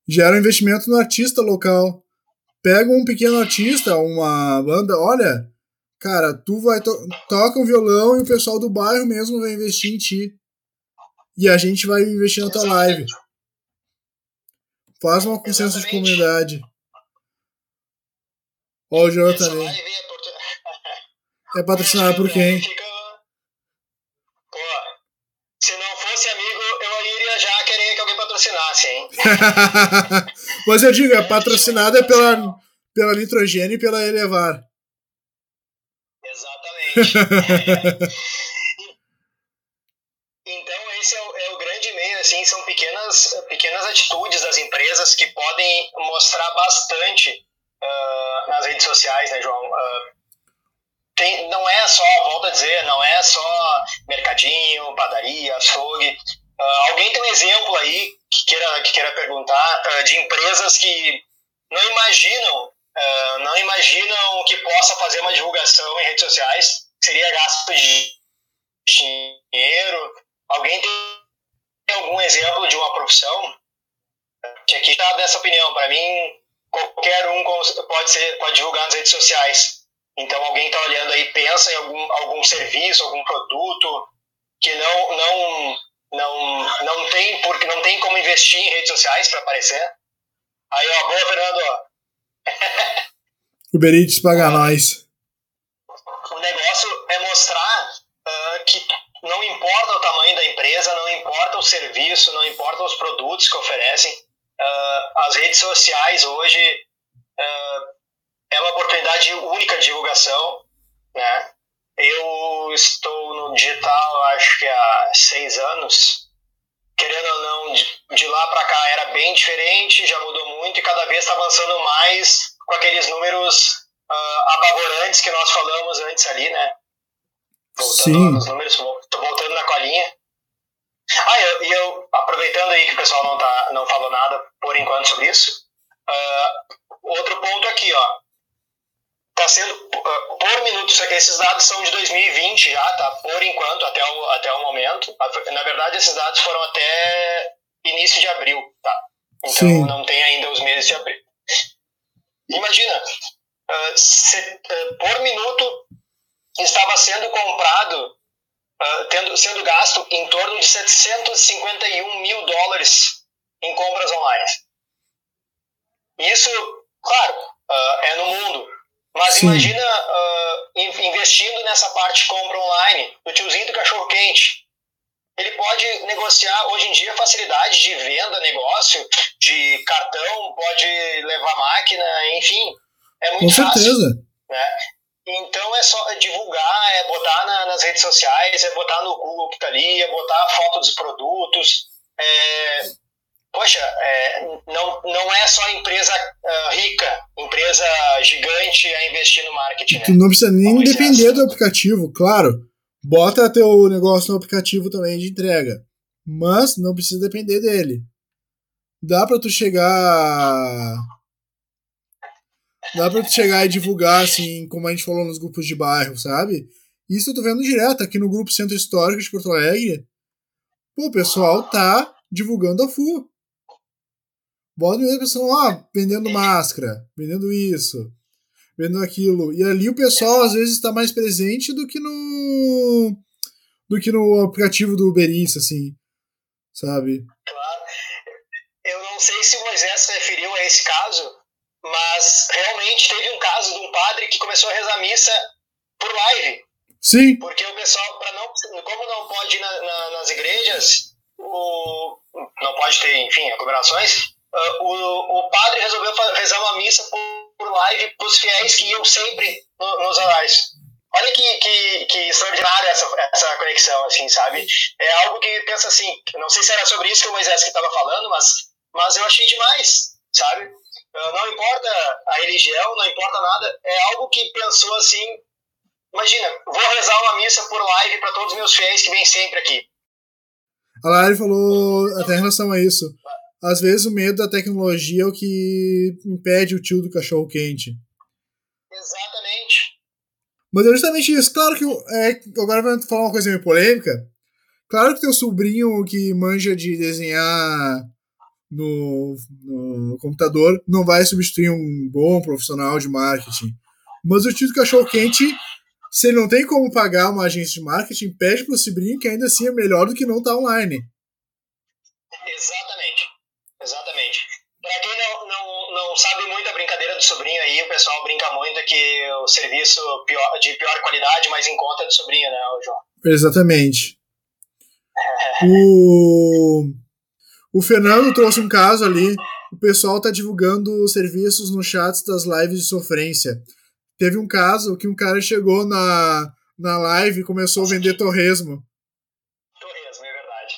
Gera um investimento no artista local. Pega um pequeno artista, uma banda, olha, Cara, tu vai to toca um violão e o pessoal do bairro mesmo vai investir em ti. E a gente vai investir na tua live. Faz uma consenso de comunidade. Ó, o João também. É patrocinado por quem? Mas eu digo, é patrocinada pela, pela Nitrogênio e pela Elevar. então esse é o, é o, grande meio, assim, são pequenas, pequenas atitudes das empresas que podem mostrar bastante uh, nas redes sociais, né, João? Uh, tem, não é só, volto a dizer, não é só mercadinho, padaria, açougue. Uh, alguém tem um exemplo aí que queira, que queira perguntar de empresas que não imaginam uh, não imaginam que possa fazer uma divulgação em redes sociais, seria gasto de dinheiro. Alguém tem algum exemplo de uma profissão? Que aqui está dessa opinião. Para mim, qualquer um pode, ser, pode divulgar nas redes sociais. Então, alguém está olhando aí, pensa em algum, algum serviço, algum produto que não, não, não, não, tem, porque não tem como investir em redes sociais para aparecer. Aí, ó, boa, Fernando, Uber Eats paga nós. O negócio é mostrar uh, que não importa o tamanho da empresa, não importa o serviço, não importa os produtos que oferecem. Uh, as redes sociais hoje uh, é uma oportunidade única de divulgação. Né? Eu estou no digital, acho que há seis anos querendo ou não, de, de lá para cá era bem diferente, já mudou muito e cada vez está avançando mais com aqueles números uh, apavorantes que nós falamos antes ali, né? Voltando Sim. nos números, tô voltando na colinha. Ah, e eu, eu, aproveitando aí que o pessoal não, tá, não falou nada por enquanto sobre isso, uh, outro ponto aqui, ó está sendo uh, por minuto, esses dados são de 2020 já, tá? Por enquanto, até o, até o momento. Na verdade, esses dados foram até início de abril, tá? Então Sim. não tem ainda os meses de abril. Imagina, uh, se, uh, por minuto estava sendo comprado, tendo, sendo gasto em torno de 751 mil dólares em compras online. Isso, claro, é no mundo, mas Sim. imagina uh, investindo nessa parte de compra online, do tiozinho do cachorro quente. Ele pode negociar hoje em dia facilidade de venda, negócio, de cartão, pode levar máquina, enfim. É muito Com fácil. certeza. Né? Então é só divulgar, é botar na, nas redes sociais, é botar no Google que tá ali, é botar a foto dos produtos, é, poxa, é, não, não é só empresa uh, rica, empresa gigante a investir no marketing. Né? Tu não precisa nem depender do aplicativo, claro. Bota teu negócio no aplicativo também de entrega. Mas não precisa depender dele. Dá pra tu chegar. Dá pra tu chegar e divulgar, assim, como a gente falou nos grupos de bairro, sabe? Isso eu tô vendo direto aqui no grupo Centro Histórico de Porto Alegre. Pô, o pessoal tá divulgando a FU Volta e meia pessoa, ó, vendendo máscara, vendendo isso, vendendo aquilo. E ali o pessoal às vezes está mais presente do que no do que no aplicativo do Uber Eats, assim, sabe? Claro. Eu não sei se o Moisés se referiu a esse caso, mas realmente teve um caso de um padre que começou a rezar missa por live. Sim. Porque o pessoal, para não, como não pode ir na, na, nas igrejas, o, não pode ter, enfim, aglomerações, uh, o, o padre resolveu rezar uma missa por, por live para os fiéis que iam sempre no, nos horários. Olha que, que, que extraordinária essa, essa conexão, assim, sabe? É algo que pensa assim, não sei se era sobre isso que o Moisés que estava falando, mas, mas eu achei demais, sabe? Uh, não importa a religião, não importa nada, é algo que pensou assim, imagina, vou rezar uma missa por live para todos os meus fiéis que vêm sempre aqui. A Lari falou até em relação a isso. Às vezes o medo da tecnologia é o que impede o tio do cachorro quente. Exatamente. Mas é justamente isso. Claro que é, agora vai falar uma coisa meio polêmica. Claro que teu sobrinho que manja de desenhar no, no computador não vai substituir um bom profissional de marketing. Mas o tio do cachorro quente se ele não tem como pagar uma agência de marketing, pede pro sobrinho que ainda assim é melhor do que não estar tá online. Exatamente. Para quem não, não, não sabe muito a brincadeira do sobrinho aí, o pessoal brinca muito que o serviço pior, de pior qualidade, mas em conta do sobrinho, né, João? Exatamente. o, o Fernando trouxe um caso ali. O pessoal tá divulgando serviços nos chats das lives de sofrência. Teve um caso que um cara chegou na, na live e começou a vender torresmo. Torresmo, é verdade.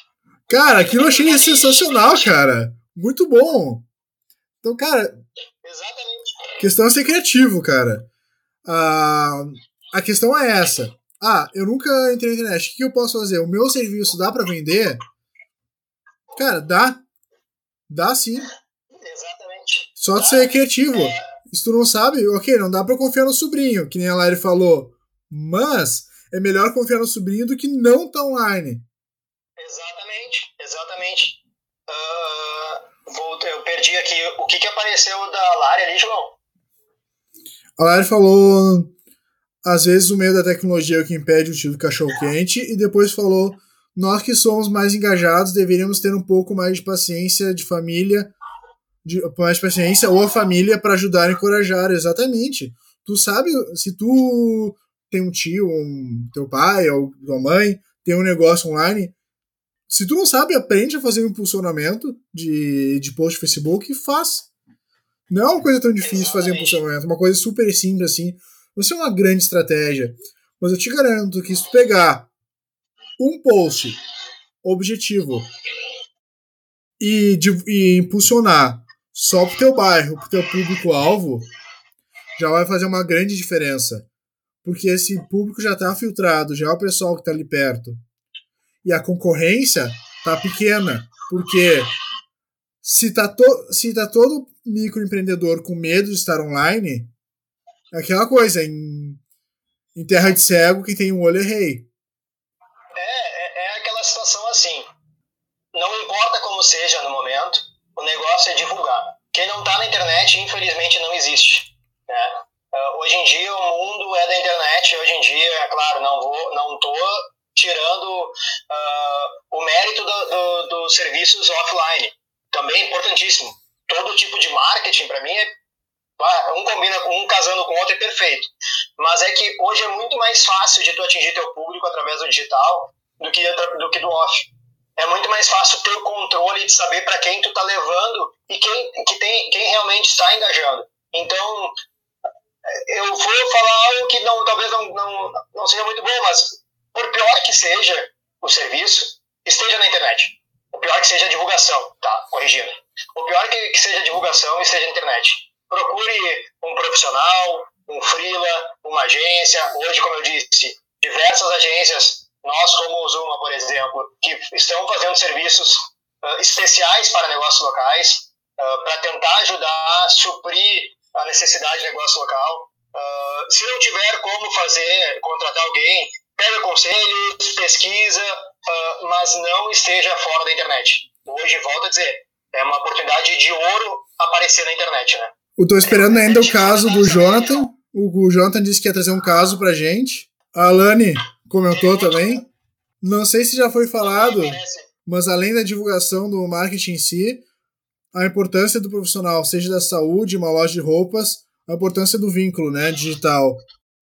Cara, aquilo eu achei sensacional, cara. Muito bom. Então, cara. Exatamente. Questão é ser criativo, cara. Ah, a questão é essa. Ah, eu nunca entrei na internet. O que eu posso fazer? O meu serviço dá para vender? Cara, dá. Dá sim. Exatamente. Só de ser criativo. É se tu não sabe, ok, não dá pra confiar no sobrinho, que nem a Lari falou. Mas é melhor confiar no sobrinho do que não tá online. Exatamente, exatamente. Eu perdi aqui. O que, que apareceu da Lari ali, João? A Lari falou. Às vezes o medo da tecnologia é o que impede o tio do cachorro quente, e depois falou: nós que somos mais engajados deveríamos ter um pouco mais de paciência de família de, mais paciência ou a família para ajudar e encorajar, exatamente. Tu sabe, se tu tem um tio, um teu pai ou tua mãe tem um negócio online, se tu não sabe, aprende a fazer um impulsionamento de, de post Facebook e faz. Não é uma coisa tão difícil Exatamente. fazer um impulsionamento, uma coisa super simples assim. Não é uma grande estratégia. Mas eu te garanto que se tu pegar um post objetivo e, de, e impulsionar só pro teu bairro, pro teu público-alvo, já vai fazer uma grande diferença. Porque esse público já está filtrado, já é o pessoal que está ali perto. E a concorrência tá pequena, porque se tá, to se tá todo microempreendedor com medo de estar online, é aquela coisa, em, em terra de cego, quem tem um olho é rei. É, é, é aquela situação assim. Não importa como seja no momento, o negócio é divulgar. Quem não está na internet, infelizmente, não existe. Né? Uh, hoje em dia, o mundo é da internet. Hoje em dia, é claro, não vou, não tô tirando uh, o mérito dos do, serviços offline. Também é importantíssimo. Todo tipo de marketing, para mim, é um combina com um casando com outro é perfeito. Mas é que hoje é muito mais fácil de tu atingir teu público através do digital do que do, que do off é muito mais fácil ter o controle de saber para quem tu tá levando e quem, que tem, quem realmente está engajando. Então, eu vou falar algo que não, talvez não, não, não seja muito bom, mas por pior que seja o serviço, esteja na internet. O pior que seja a divulgação, tá? Corrigindo. O pior que, seja a divulgação esteja na internet. Procure um profissional, um freela, uma agência. Hoje, como eu disse, diversas agências nós, como Zuma, por exemplo, que estão fazendo serviços uh, especiais para negócios locais, uh, para tentar ajudar a suprir a necessidade de negócio local. Uh, se não tiver como fazer, contratar alguém, pega conselhos, pesquisa, mas não esteja fora da internet. Hoje, volto a dizer, É uma oportunidade de ouro aparecer na internet, né? Eu tô esperando ainda o caso do Jonathan. O Jonathan disse que ia trazer um caso pra gente. A Alane comentou também. Não sei se já foi falado, mas além da divulgação do marketing em si, a importância do profissional, seja da saúde, uma loja de roupas, a importância do vínculo, né, digital,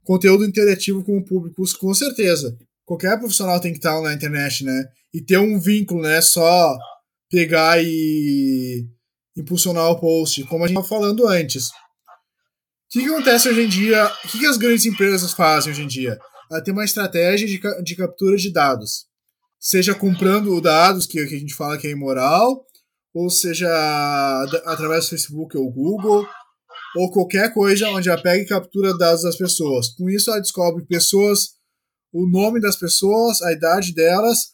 conteúdo interativo com o público, com certeza. Qualquer profissional tem que estar na internet, né, e ter um vínculo, né, só pegar e impulsionar o post, como a gente estava falando antes. O que, que acontece hoje em dia? O que, que as grandes empresas fazem hoje em dia? Ela tem uma estratégia de, de captura de dados. Seja comprando dados, que, que a gente fala que é imoral, ou seja através do Facebook ou Google, ou qualquer coisa onde ela pega e captura dados das pessoas. Com isso, ela descobre pessoas, o nome das pessoas, a idade delas,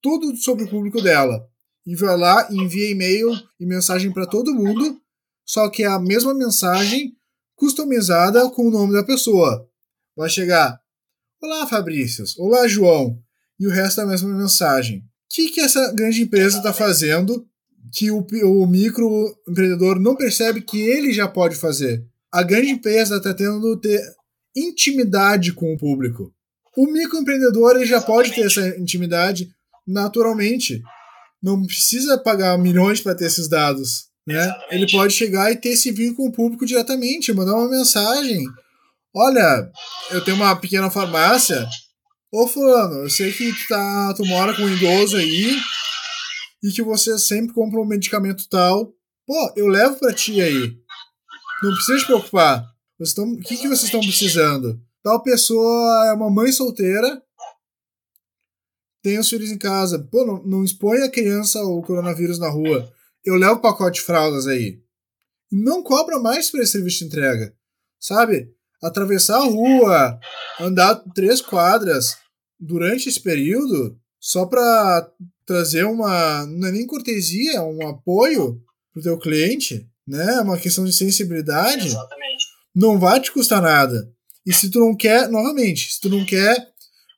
tudo sobre o público dela. E vai lá, envia e-mail e mensagem para todo mundo, só que é a mesma mensagem customizada com o nome da pessoa. Vai chegar: Olá, Fabrício. Olá, João. E o resto é a mesma mensagem. O que, que essa grande empresa está fazendo que o, o microempreendedor não percebe que ele já pode fazer. A grande empresa está tendo ter intimidade com o público. O microempreendedor ele já pode ter essa intimidade naturalmente. Não precisa pagar milhões para ter esses dados. Né? Ele pode chegar e ter esse vínculo com o público diretamente, mandar uma mensagem. Olha, eu tenho uma pequena farmácia. Ô fulano, eu sei que tu, tá, tu mora com um idoso aí, e que você sempre compra um medicamento tal. Pô, eu levo para ti aí. Não precisa se preocupar. O que, que vocês estão precisando? Tal pessoa é uma mãe solteira, tem os filhos em casa. Pô, não, não expõe a criança ao coronavírus na rua. Eu levo pacote de fraldas aí. Não cobra mais por esse serviço de entrega. Sabe? Atravessar a rua, andar três quadras durante esse período, só para trazer uma. Não é nem cortesia, é um apoio pro teu cliente, né? É uma questão de sensibilidade. Exatamente. Não vai te custar nada. E se tu não quer, novamente, se tu não quer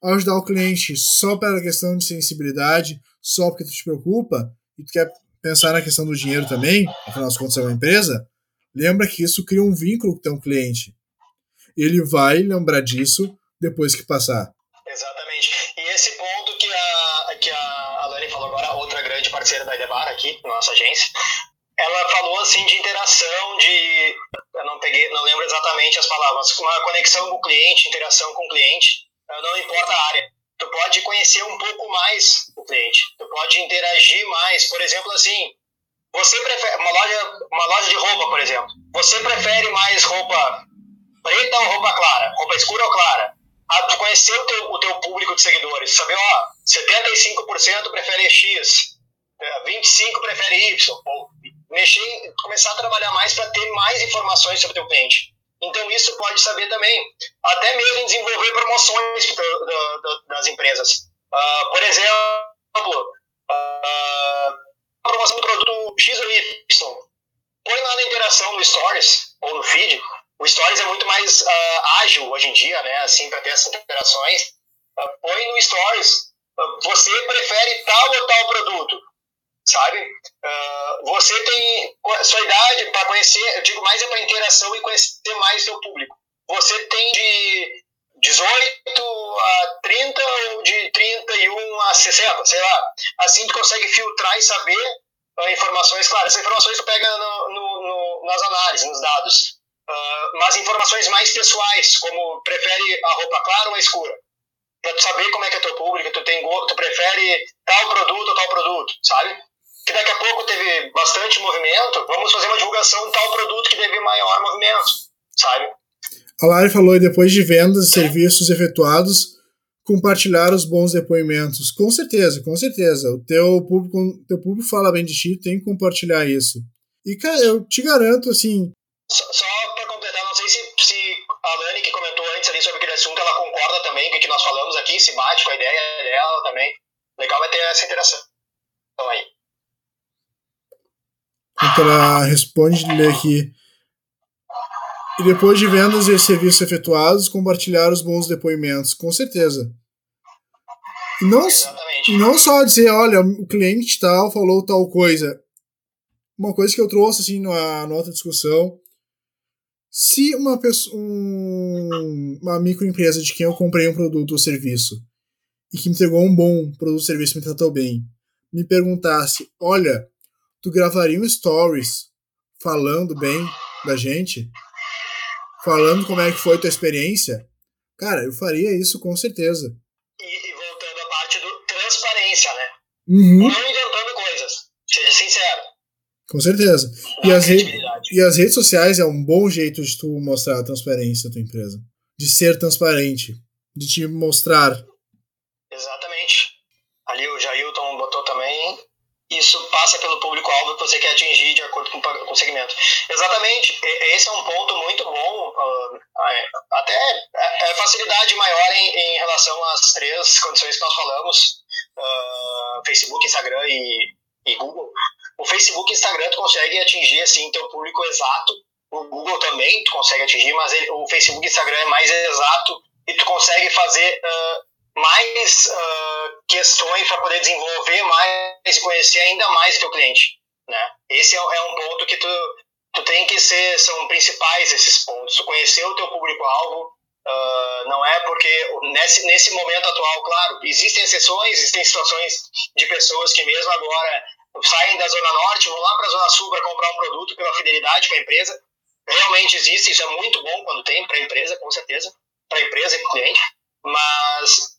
ajudar o cliente só pela questão de sensibilidade, só porque tu te preocupa, e tu quer pensar na questão do dinheiro também, afinal de contas é uma empresa, lembra que isso cria um vínculo com o teu cliente. Ele vai lembrar disso depois que passar. Nossa agência, ela falou assim de interação, de eu não peguei, não lembro exatamente as palavras, uma conexão com o cliente, interação com o cliente, não importa a área. Tu pode conhecer um pouco mais o cliente, tu pode interagir mais, por exemplo, assim, você prefere uma loja, uma loja de roupa, por exemplo. Você prefere mais roupa preta ou roupa clara? Roupa escura ou clara? Ah, tu conhecer o teu, o teu público de seguidores, saber, ó, 75% prefere X, 25 prefere Y. Ou mexer, começar a trabalhar mais para ter mais informações sobre o teu cliente. Então isso pode saber também, até mesmo desenvolver promoções das empresas. Uh, por exemplo, uh, promoção do produto X ou Y. Põe lá na interação no Stories ou no feed. O Stories é muito mais uh, ágil hoje em dia, né? Assim, para ter essas interações. põe no Stories. você prefere tal ou tal produto? Sabe? Uh, você tem sua idade para conhecer, eu digo mais é para interação e conhecer mais seu público. Você tem de 18 a 30 ou de 31 a 60, sei lá. Assim tu consegue filtrar e saber uh, informações, claro, essas informações tu pega no, no, no, nas análises, nos dados. Uh, mas informações mais pessoais, como prefere a roupa clara ou a escura. Para tu saber como é que é teu público, tu, tem, tu prefere tal produto ou tal produto, sabe? Que daqui a pouco teve bastante movimento, vamos fazer uma divulgação de tal produto que teve maior movimento, sabe? A Lari falou, depois de vendas e serviços efetuados, compartilhar os bons depoimentos. Com certeza, com certeza. O teu público, teu público fala bem de ti, tem que compartilhar isso. E, cara, eu te garanto, assim... Só, só para completar, não sei se, se a Lani, que comentou antes ali sobre aquele assunto, ela concorda também com o que nós falamos aqui, se bate com a ideia dela também. Legal vai ter essa interação. Então aí. Então ela responde ler aqui. E depois de vendas e serviços efetuados, compartilhar os bons depoimentos, com certeza. E não, e não só dizer, olha, o cliente tal falou tal coisa. uma coisa que eu trouxe assim na, outra discussão. Se uma pessoa, um, uma microempresa de quem eu comprei um produto ou serviço e que me entregou um bom produto ou serviço, me tratou bem, me perguntasse, olha, tu gravaria um stories falando bem da gente, falando como é que foi tua experiência, cara, eu faria isso com certeza. E, e voltando à parte do transparência, né? Uhum. Não inventando coisas. Seja sincero. Com certeza. E as, re- e as redes sociais é um bom jeito de tu mostrar a transparência da tua empresa. De ser transparente. De te mostrar. Exatamente. Ali botou também. Isso passa pelo público-alvo que você quer atingir de acordo com com o segmento. Exatamente. Esse é um ponto muito bom. ah, é, até é, é facilidade maior em, em relação às três condições que nós falamos: ah, Facebook, Instagram e, e Google. O Facebook e Instagram tu consegue atingir assim teu público exato. O Google também tu consegue atingir, mas ele- o Facebook e Instagram é mais exato e tu consegue fazer ah, mais ah, questões para poder desenvolver mais e conhecer ainda mais o teu cliente, né? Esse é, é um ponto que tu, tu tem que ser, são principais esses pontos. Tu conhecer o teu público-alvo, ah, não é porque nesse, nesse momento atual, claro, existem exceções, existem situações de pessoas que mesmo agora saem da Zona Norte, vão lá para a Zona Sul para comprar um produto pela fidelidade com a empresa. Realmente existe, isso é muito bom quando tem para a empresa, com certeza, para a empresa e para o cliente. Mas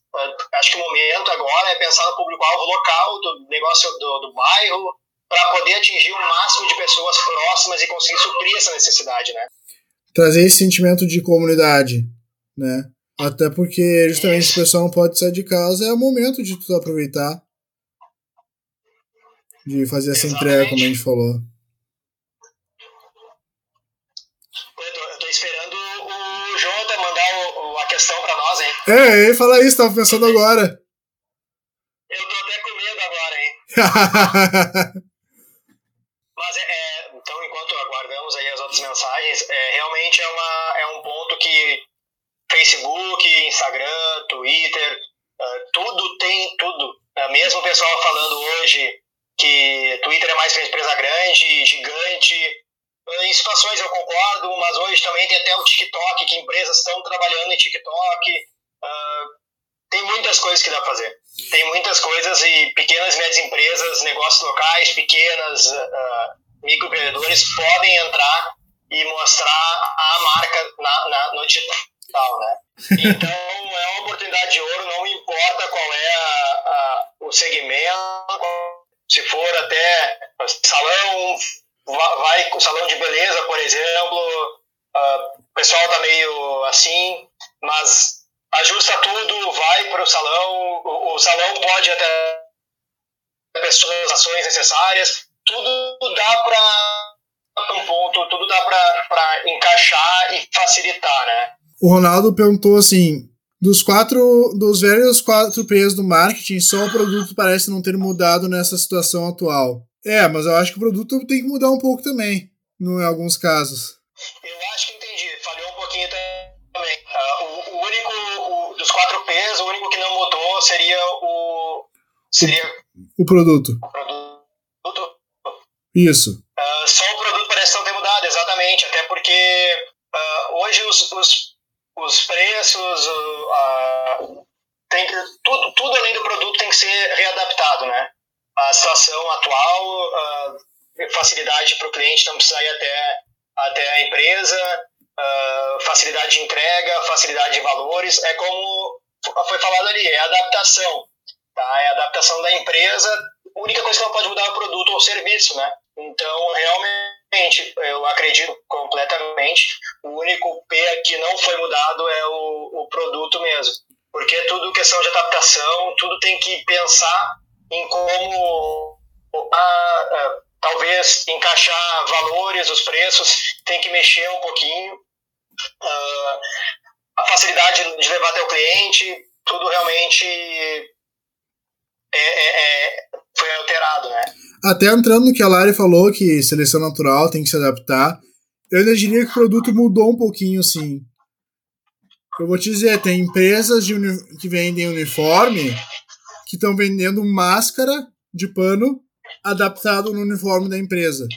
acho que o momento agora é pensar no público-alvo local, do negócio do, do bairro, para poder atingir o máximo de pessoas próximas e conseguir suprir essa necessidade, né? Trazer esse sentimento de comunidade. Né? Até porque justamente se o pessoal não pode sair de casa, é o momento de tu aproveitar. De fazer essa entrega, como a gente falou. Eu tô, eu tô esperando o Jota mandar o- o- a questão para nós, hein? É, eu ia falar isso, tava pensando agora. Eu tô até com medo agora, hein? Mas é, é, então, enquanto aguardamos aí as outras mensagens, é, realmente é, uma, é um ponto que Facebook, Instagram, Twitter, ah, tudo tem tudo. Ah, mesmo o pessoal falando hoje que Twitter é mais para empresa grande, gigante. Ah, Em situações eu concordo, mas hoje também tem até o TikTok, que empresas estão trabalhando em TikTok. Muitas coisas que dá para fazer. Tem muitas coisas e pequenas e médias empresas, negócios locais, pequenas, uh, microempreendedores podem entrar e mostrar a marca na, na, no digital, né? Então é uma oportunidade de ouro, não importa qual é a, a, o segmento, se for até salão, va- vai com salão de beleza, por exemplo, ah, o pessoal tá meio assim, mas ajusta tudo, vai para o salão, o, salão pode até pessoas, ações necessárias, tudo dá para um ponto, tudo dá para encaixar e facilitar, né? O Ronaldo perguntou assim: dos quatro, dos velhos quatro P's do marketing, só o produto parece não ter mudado nessa situação atual. É, mas eu acho que o produto tem que mudar um pouco também, em alguns casos. Eu acho dos quatro P's, o único que não mudou seria o seria O produto. o produto. Isso. Ah, só o produto parece não ter mudado, exatamente, até porque ah, hoje os, os, os preços, o- a- tem que, tudo, tudo além do produto tem que ser readaptado, né? A situação atual, ah, facilidade para o cliente não precisar ir até, até a empresa, ah, facilidade de entrega, facilidade de valores, é como foi falado ali, é adaptação, tá? É a adaptação da empresa, a única coisa que não pode mudar é o produto ou o serviço, né? Então, realmente, eu acredito completamente, o único P que não foi mudado é o, o produto mesmo. Porque é tudo questão de adaptação, tudo tem que pensar em como ah, ah, talvez encaixar valores, os preços, tem que mexer um pouquinho. Ah, a facilidade de levar até o cliente, tudo realmente é, é- é- foi alterado, né? Até entrando no que a Lari falou, que seleção natural tem que se adaptar, eu ainda diria que o produto mudou um pouquinho, sim. Eu vou te dizer, tem empresas que vendem uniforme que estão vendendo máscara de pano adaptado no uniforme da empresa.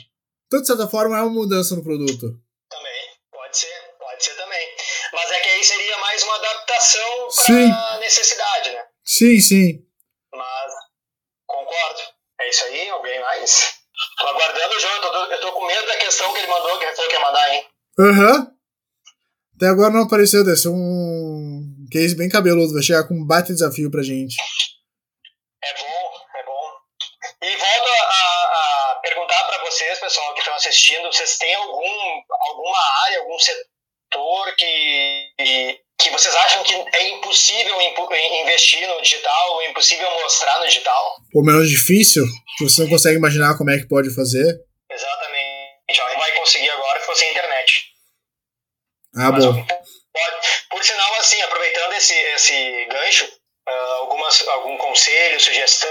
Então, de certa forma, é uma mudança no produto. Mais uma adaptação para necessidade, né? Sim, sim. Mas concordo. É isso aí, alguém mais? Tô aguardando o João, eu tô, com medo da questão que ele mandou, que ele falou que ia mandar, hein? Aham. Até agora não apareceu, deve ser um case bem cabeludo. Vai chegar com um baita desafio pra gente. É bom, é bom. E volto a, a- a perguntar para vocês, pessoal, que estão assistindo, vocês têm algum, alguma área, algum setor que, que vocês acham que é impossível investir no digital, ou impossível mostrar no digital? Ou menos difícil, que você não consegue imaginar como é que pode fazer. Exatamente. Não vai conseguir agora, ficou sem internet. Ah, Mas, bom. por sinal, assim, aproveitando esse, esse gancho, ah, algumas, algum conselho, sugestão,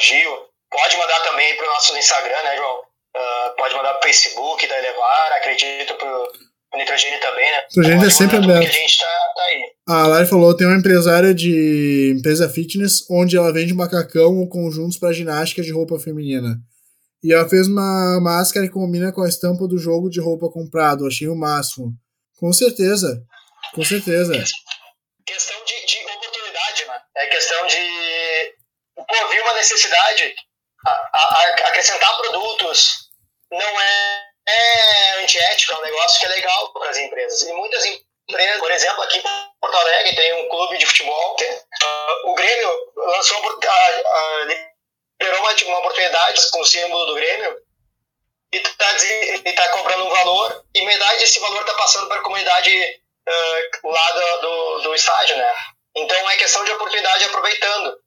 Gil, pode mandar também para o nosso Instagram, né, João? Ah, pode mandar para o Facebook da Elevar, acredito para o Nitrogênio também, né? Nitrogênio é sempre aberto. A gente tá, tá aí. A Lari falou, tem uma empresária de empresa fitness onde ela vende macacão ou conjuntos para ginástica de roupa feminina. E ela fez uma máscara que combina com a estampa do jogo de roupa comprado. Achei o máximo. Com certeza. Com certeza. Questão de, de oportunidade, né? É questão de. Pô, vi uma necessidade. A, a- a- acrescentar produtos não é, é antiético, é um negócio que é legal para as empresas. E muitas empresas, por exemplo, aqui em Porto Alegre tem um clube de futebol. ah, o Grêmio lançou liberou uma, uma oportunidade com o símbolo do Grêmio e está tá cobrando um valor e metade desse valor está passando para a comunidade ah, lá do, do, do estádio, né? Então é questão de oportunidade aproveitando.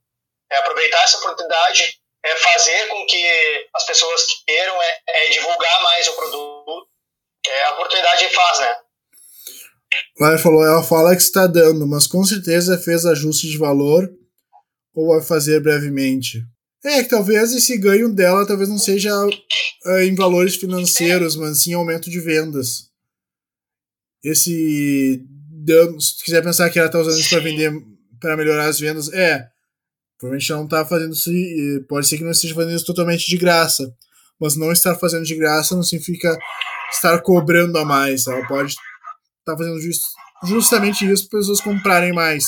É aproveitar essa oportunidade, é fazer com que as pessoas queiram, é, é divulgar mais o produto. É, a oportunidade faz, né? Lari falou, ela fala que está dando, mas com certeza fez ajuste de valor ou vai fazer brevemente. É, que talvez esse ganho dela talvez não seja eh, em valores financeiros, mas sim em aumento de vendas. Esse dano, se quiser pensar que ela está usando isso para vender, para melhorar as vendas, é. Provavelmente não está fazendo isso, pode ser que não esteja fazendo isso totalmente de graça. Mas não estar fazendo de graça não significa estar cobrando a mais. Ela pode estar fazendo just, justamente isso para as pessoas comprarem mais.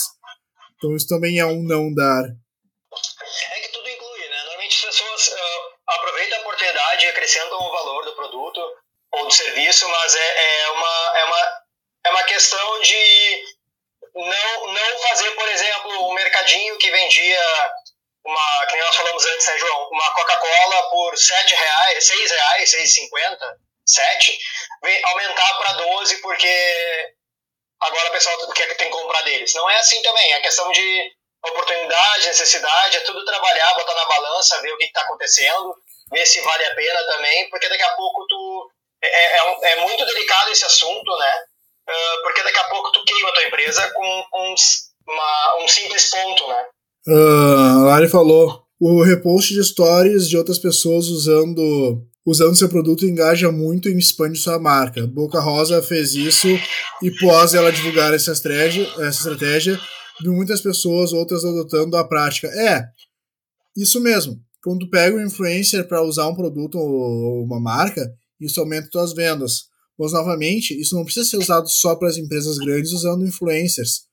Então isso também é um não dar. É que tudo inclui, né? Normalmente as pessoas ah, aproveitam a oportunidade e acrescentam o valor do produto ou do serviço, mas é, é, uma, é, uma, é uma questão de não, não fazer, por exemplo, um mercadinho que vendia uma, que nós falamos antes, né, João? Uma Coca-Cola por 7 reais, 6 reais, 6,50, 7, vem- aumentar para 12 porque agora o pessoal quer, tem que comprar deles. Não é assim também, é questão de oportunidade, necessidade, é tudo trabalhar, botar na balança, ver o que está acontecendo, ver se vale a pena também, porque daqui a pouco tu. É, é, um- é muito delicado esse assunto, né? Ah, porque daqui a pouco tu queima a tua empresa com um, uma- um simples ponto, né? Ah, a Lari falou: o repost de stories de outras pessoas usando usando seu produto engaja muito e expande sua marca. Boca Rosa fez isso e pós ela divulgar essa estratégia, essa estratégia, muitas pessoas, outras adotando a prática. É, isso mesmo. Quando tu pega um influencer para usar um produto ou uma marca, isso aumenta tuas vendas. Mas novamente, isso não precisa ser usado só para as empresas grandes usando influencers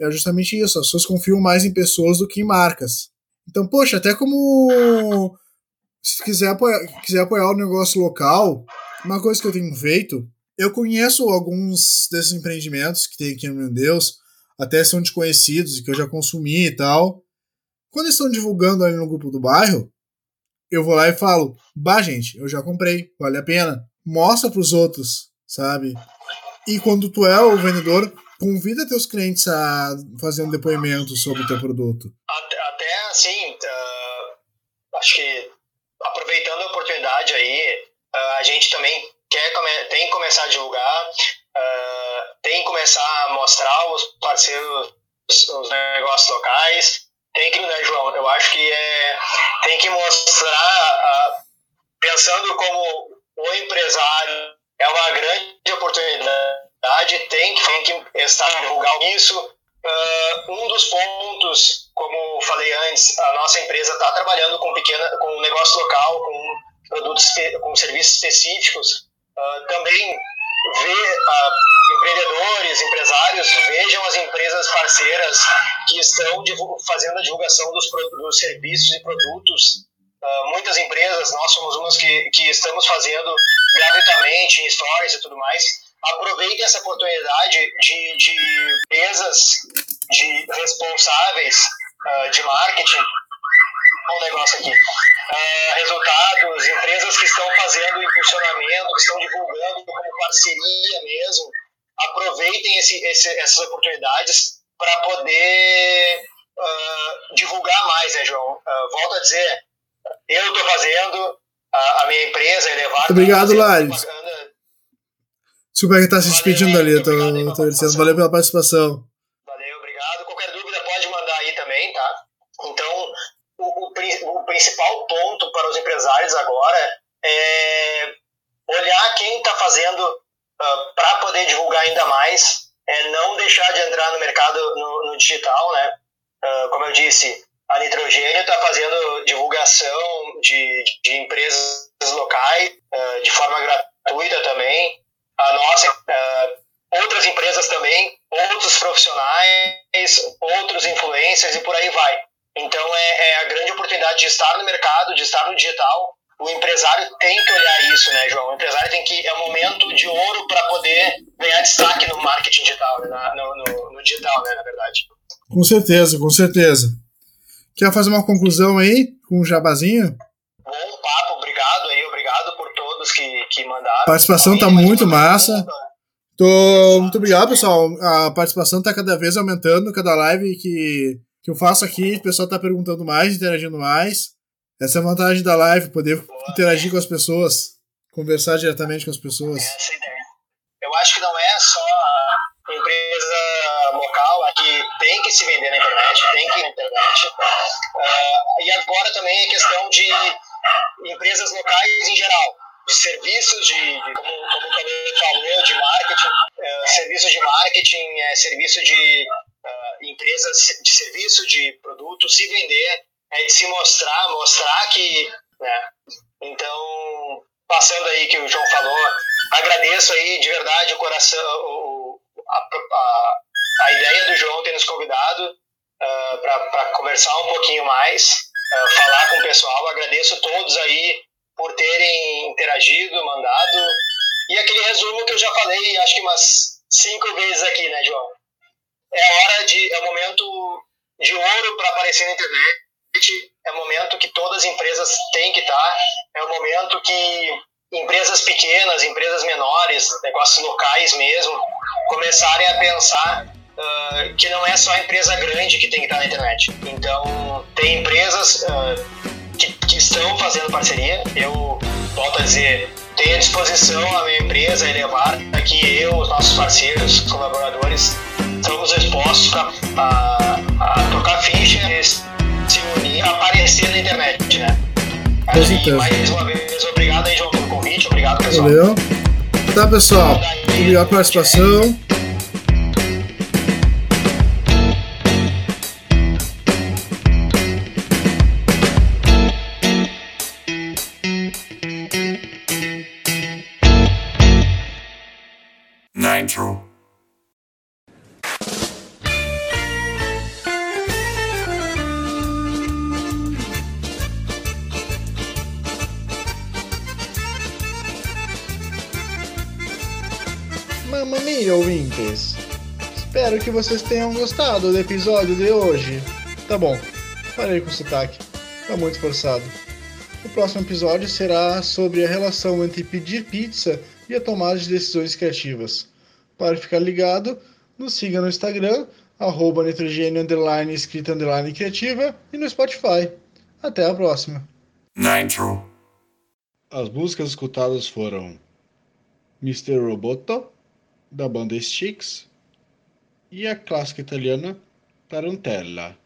é justamente isso. As pessoas confiam mais em pessoas do que em marcas. Então, poxa, até como se quiser apoiar, quiser apoiar o negócio local, uma coisa que eu tenho feito, eu conheço alguns desses empreendimentos que tem aqui no Meu Deus, até são desconhecidos e que eu já consumi e tal. Quando eles estão divulgando ali no grupo do bairro, eu vou lá e falo: Bah, gente, eu já comprei, vale a pena. Mostra pros outros, sabe? E quando tu é o vendedor, convida teus clientes a fazer um depoimento sobre o teu produto. Até, até assim, ah, acho que aproveitando a oportunidade aí, ah, a gente também quer come- tem que começar a divulgar, ah, tem que começar a mostrar os parceiros, os negócios locais, tem que, né, João? Eu acho que é, tem que mostrar, pensando como o empresário é uma grande oportunidade, tem tem que estar a divulgar isso, Uh, um dos pontos, como falei antes, a nossa empresa está trabalhando com pequena, com negócio local, com produtos, com serviços específicos. Uh, também ver uh, empreendedores, empresários vejam as empresas parceiras que estão fazendo a divulgação dos, dos serviços e produtos. Uh, muitas empresas, nós somos umas que, que estamos fazendo gratuitamente em stories e tudo mais. Aproveitem essa oportunidade de, de empresas, de responsáveis uh, de marketing. Um negócio aqui. Uh, resultados, empresas que estão fazendo impulsionamento, que estão divulgando como parceria mesmo, aproveitem esse, esse, essas oportunidades para poder divulgar mais, né, João? Volto a dizer, eu estou fazendo, a, a, minha empresa, Elevar. Obrigado, Lares. Desculpa que está se despedindo ali, eu tô, tô dizendo. Valeu pela participação. Valeu, obrigado. Qualquer dúvida pode mandar aí também, tá? Então, o, o, o principal ponto para os empresários agora é olhar quem está fazendo uh, ah, para poder divulgar ainda mais, é não deixar de entrar no mercado no, no digital, né? Uh, como eu disse, a Nitrogênio está fazendo divulgação de, de empresas locais uh, de forma gratuita também. A nossa, outras empresas também, outros profissionais, outros influencers e por aí vai. Então é, é a grande oportunidade de estar no mercado, de estar no digital. O empresário tem que olhar isso, né, João? O empresário tem que é um momento de ouro para poder ganhar destaque no marketing digital, né? no, no, no digital, né, na verdade. Com certeza, com certeza. Quer fazer uma conclusão aí com um jabazinho? Bom papo, obrigado aí, obrigado por todos que, que mandaram. A participação tá muito massa. Tô, muito obrigado, pessoal. A participação tá cada vez aumentando, cada live que que eu faço aqui, o pessoal tá perguntando mais, interagindo mais. Essa é a vantagem da live, poder Boa, interagir com as pessoas, conversar diretamente com as pessoas. Essa é ideia. Eu acho que não é só a empresa local que tem que se vender na internet, tem que ir na internet. Uh, e agora também é questão de empresas locais em geral, de serviços, de, de como, como o Camilo falou, de marketing, uh, serviços de marketing, é, serviço de uh, empresas de serviço, de produto, se vender, é de se mostrar, mostrar que. Né? Então, passando aí que o João falou, agradeço aí de verdade o coração, o, a, a, a ideia do João ter nos convidado uh, para conversar um pouquinho mais, uh, falar com o pessoal. Agradeço todos aí por terem interagido, mandado. E aquele resumo que eu já falei, acho que umas cinco vezes aqui, né, João? é hora de. É o momento de ouro para aparecer na internet. É o momento que todas as empresas têm que estar. Tá. É o momento que empresas pequenas, empresas menores, negócios locais mesmo, começarem a pensar uh, que não é só a empresa grande que tem que estar na internet. Então, tem empresas uh, que, que estão fazendo parceria. Eu volto a dizer, tenho à disposição a minha empresa, a Elevar, aqui eu, os nossos parceiros, colaboradores, estamos expostos a, a, a trocar fichas, se unir, aparecer na internet, né? Aí, mais uma vez, obrigado aí, João, pelo convite, obrigado, pessoal. Valeu. Tá, pessoal. Obrigado pela participação. Nitro. Mamma ouvintes! Espero que vocês tenham gostado do episódio de hoje. Tá bom, parei com o sotaque, tá muito forçado. O próximo episódio será sobre a relação entre pedir pizza e a tomada de decisões criativas. Para ficar ligado, nos siga no Instagram, arroba nitrogênio underline escrita underline criativa e no Spotify. Até a próxima. Nitro. As músicas escutadas foram Mr. Roboto, da banda Styx, e a clássica italiana Tarantella.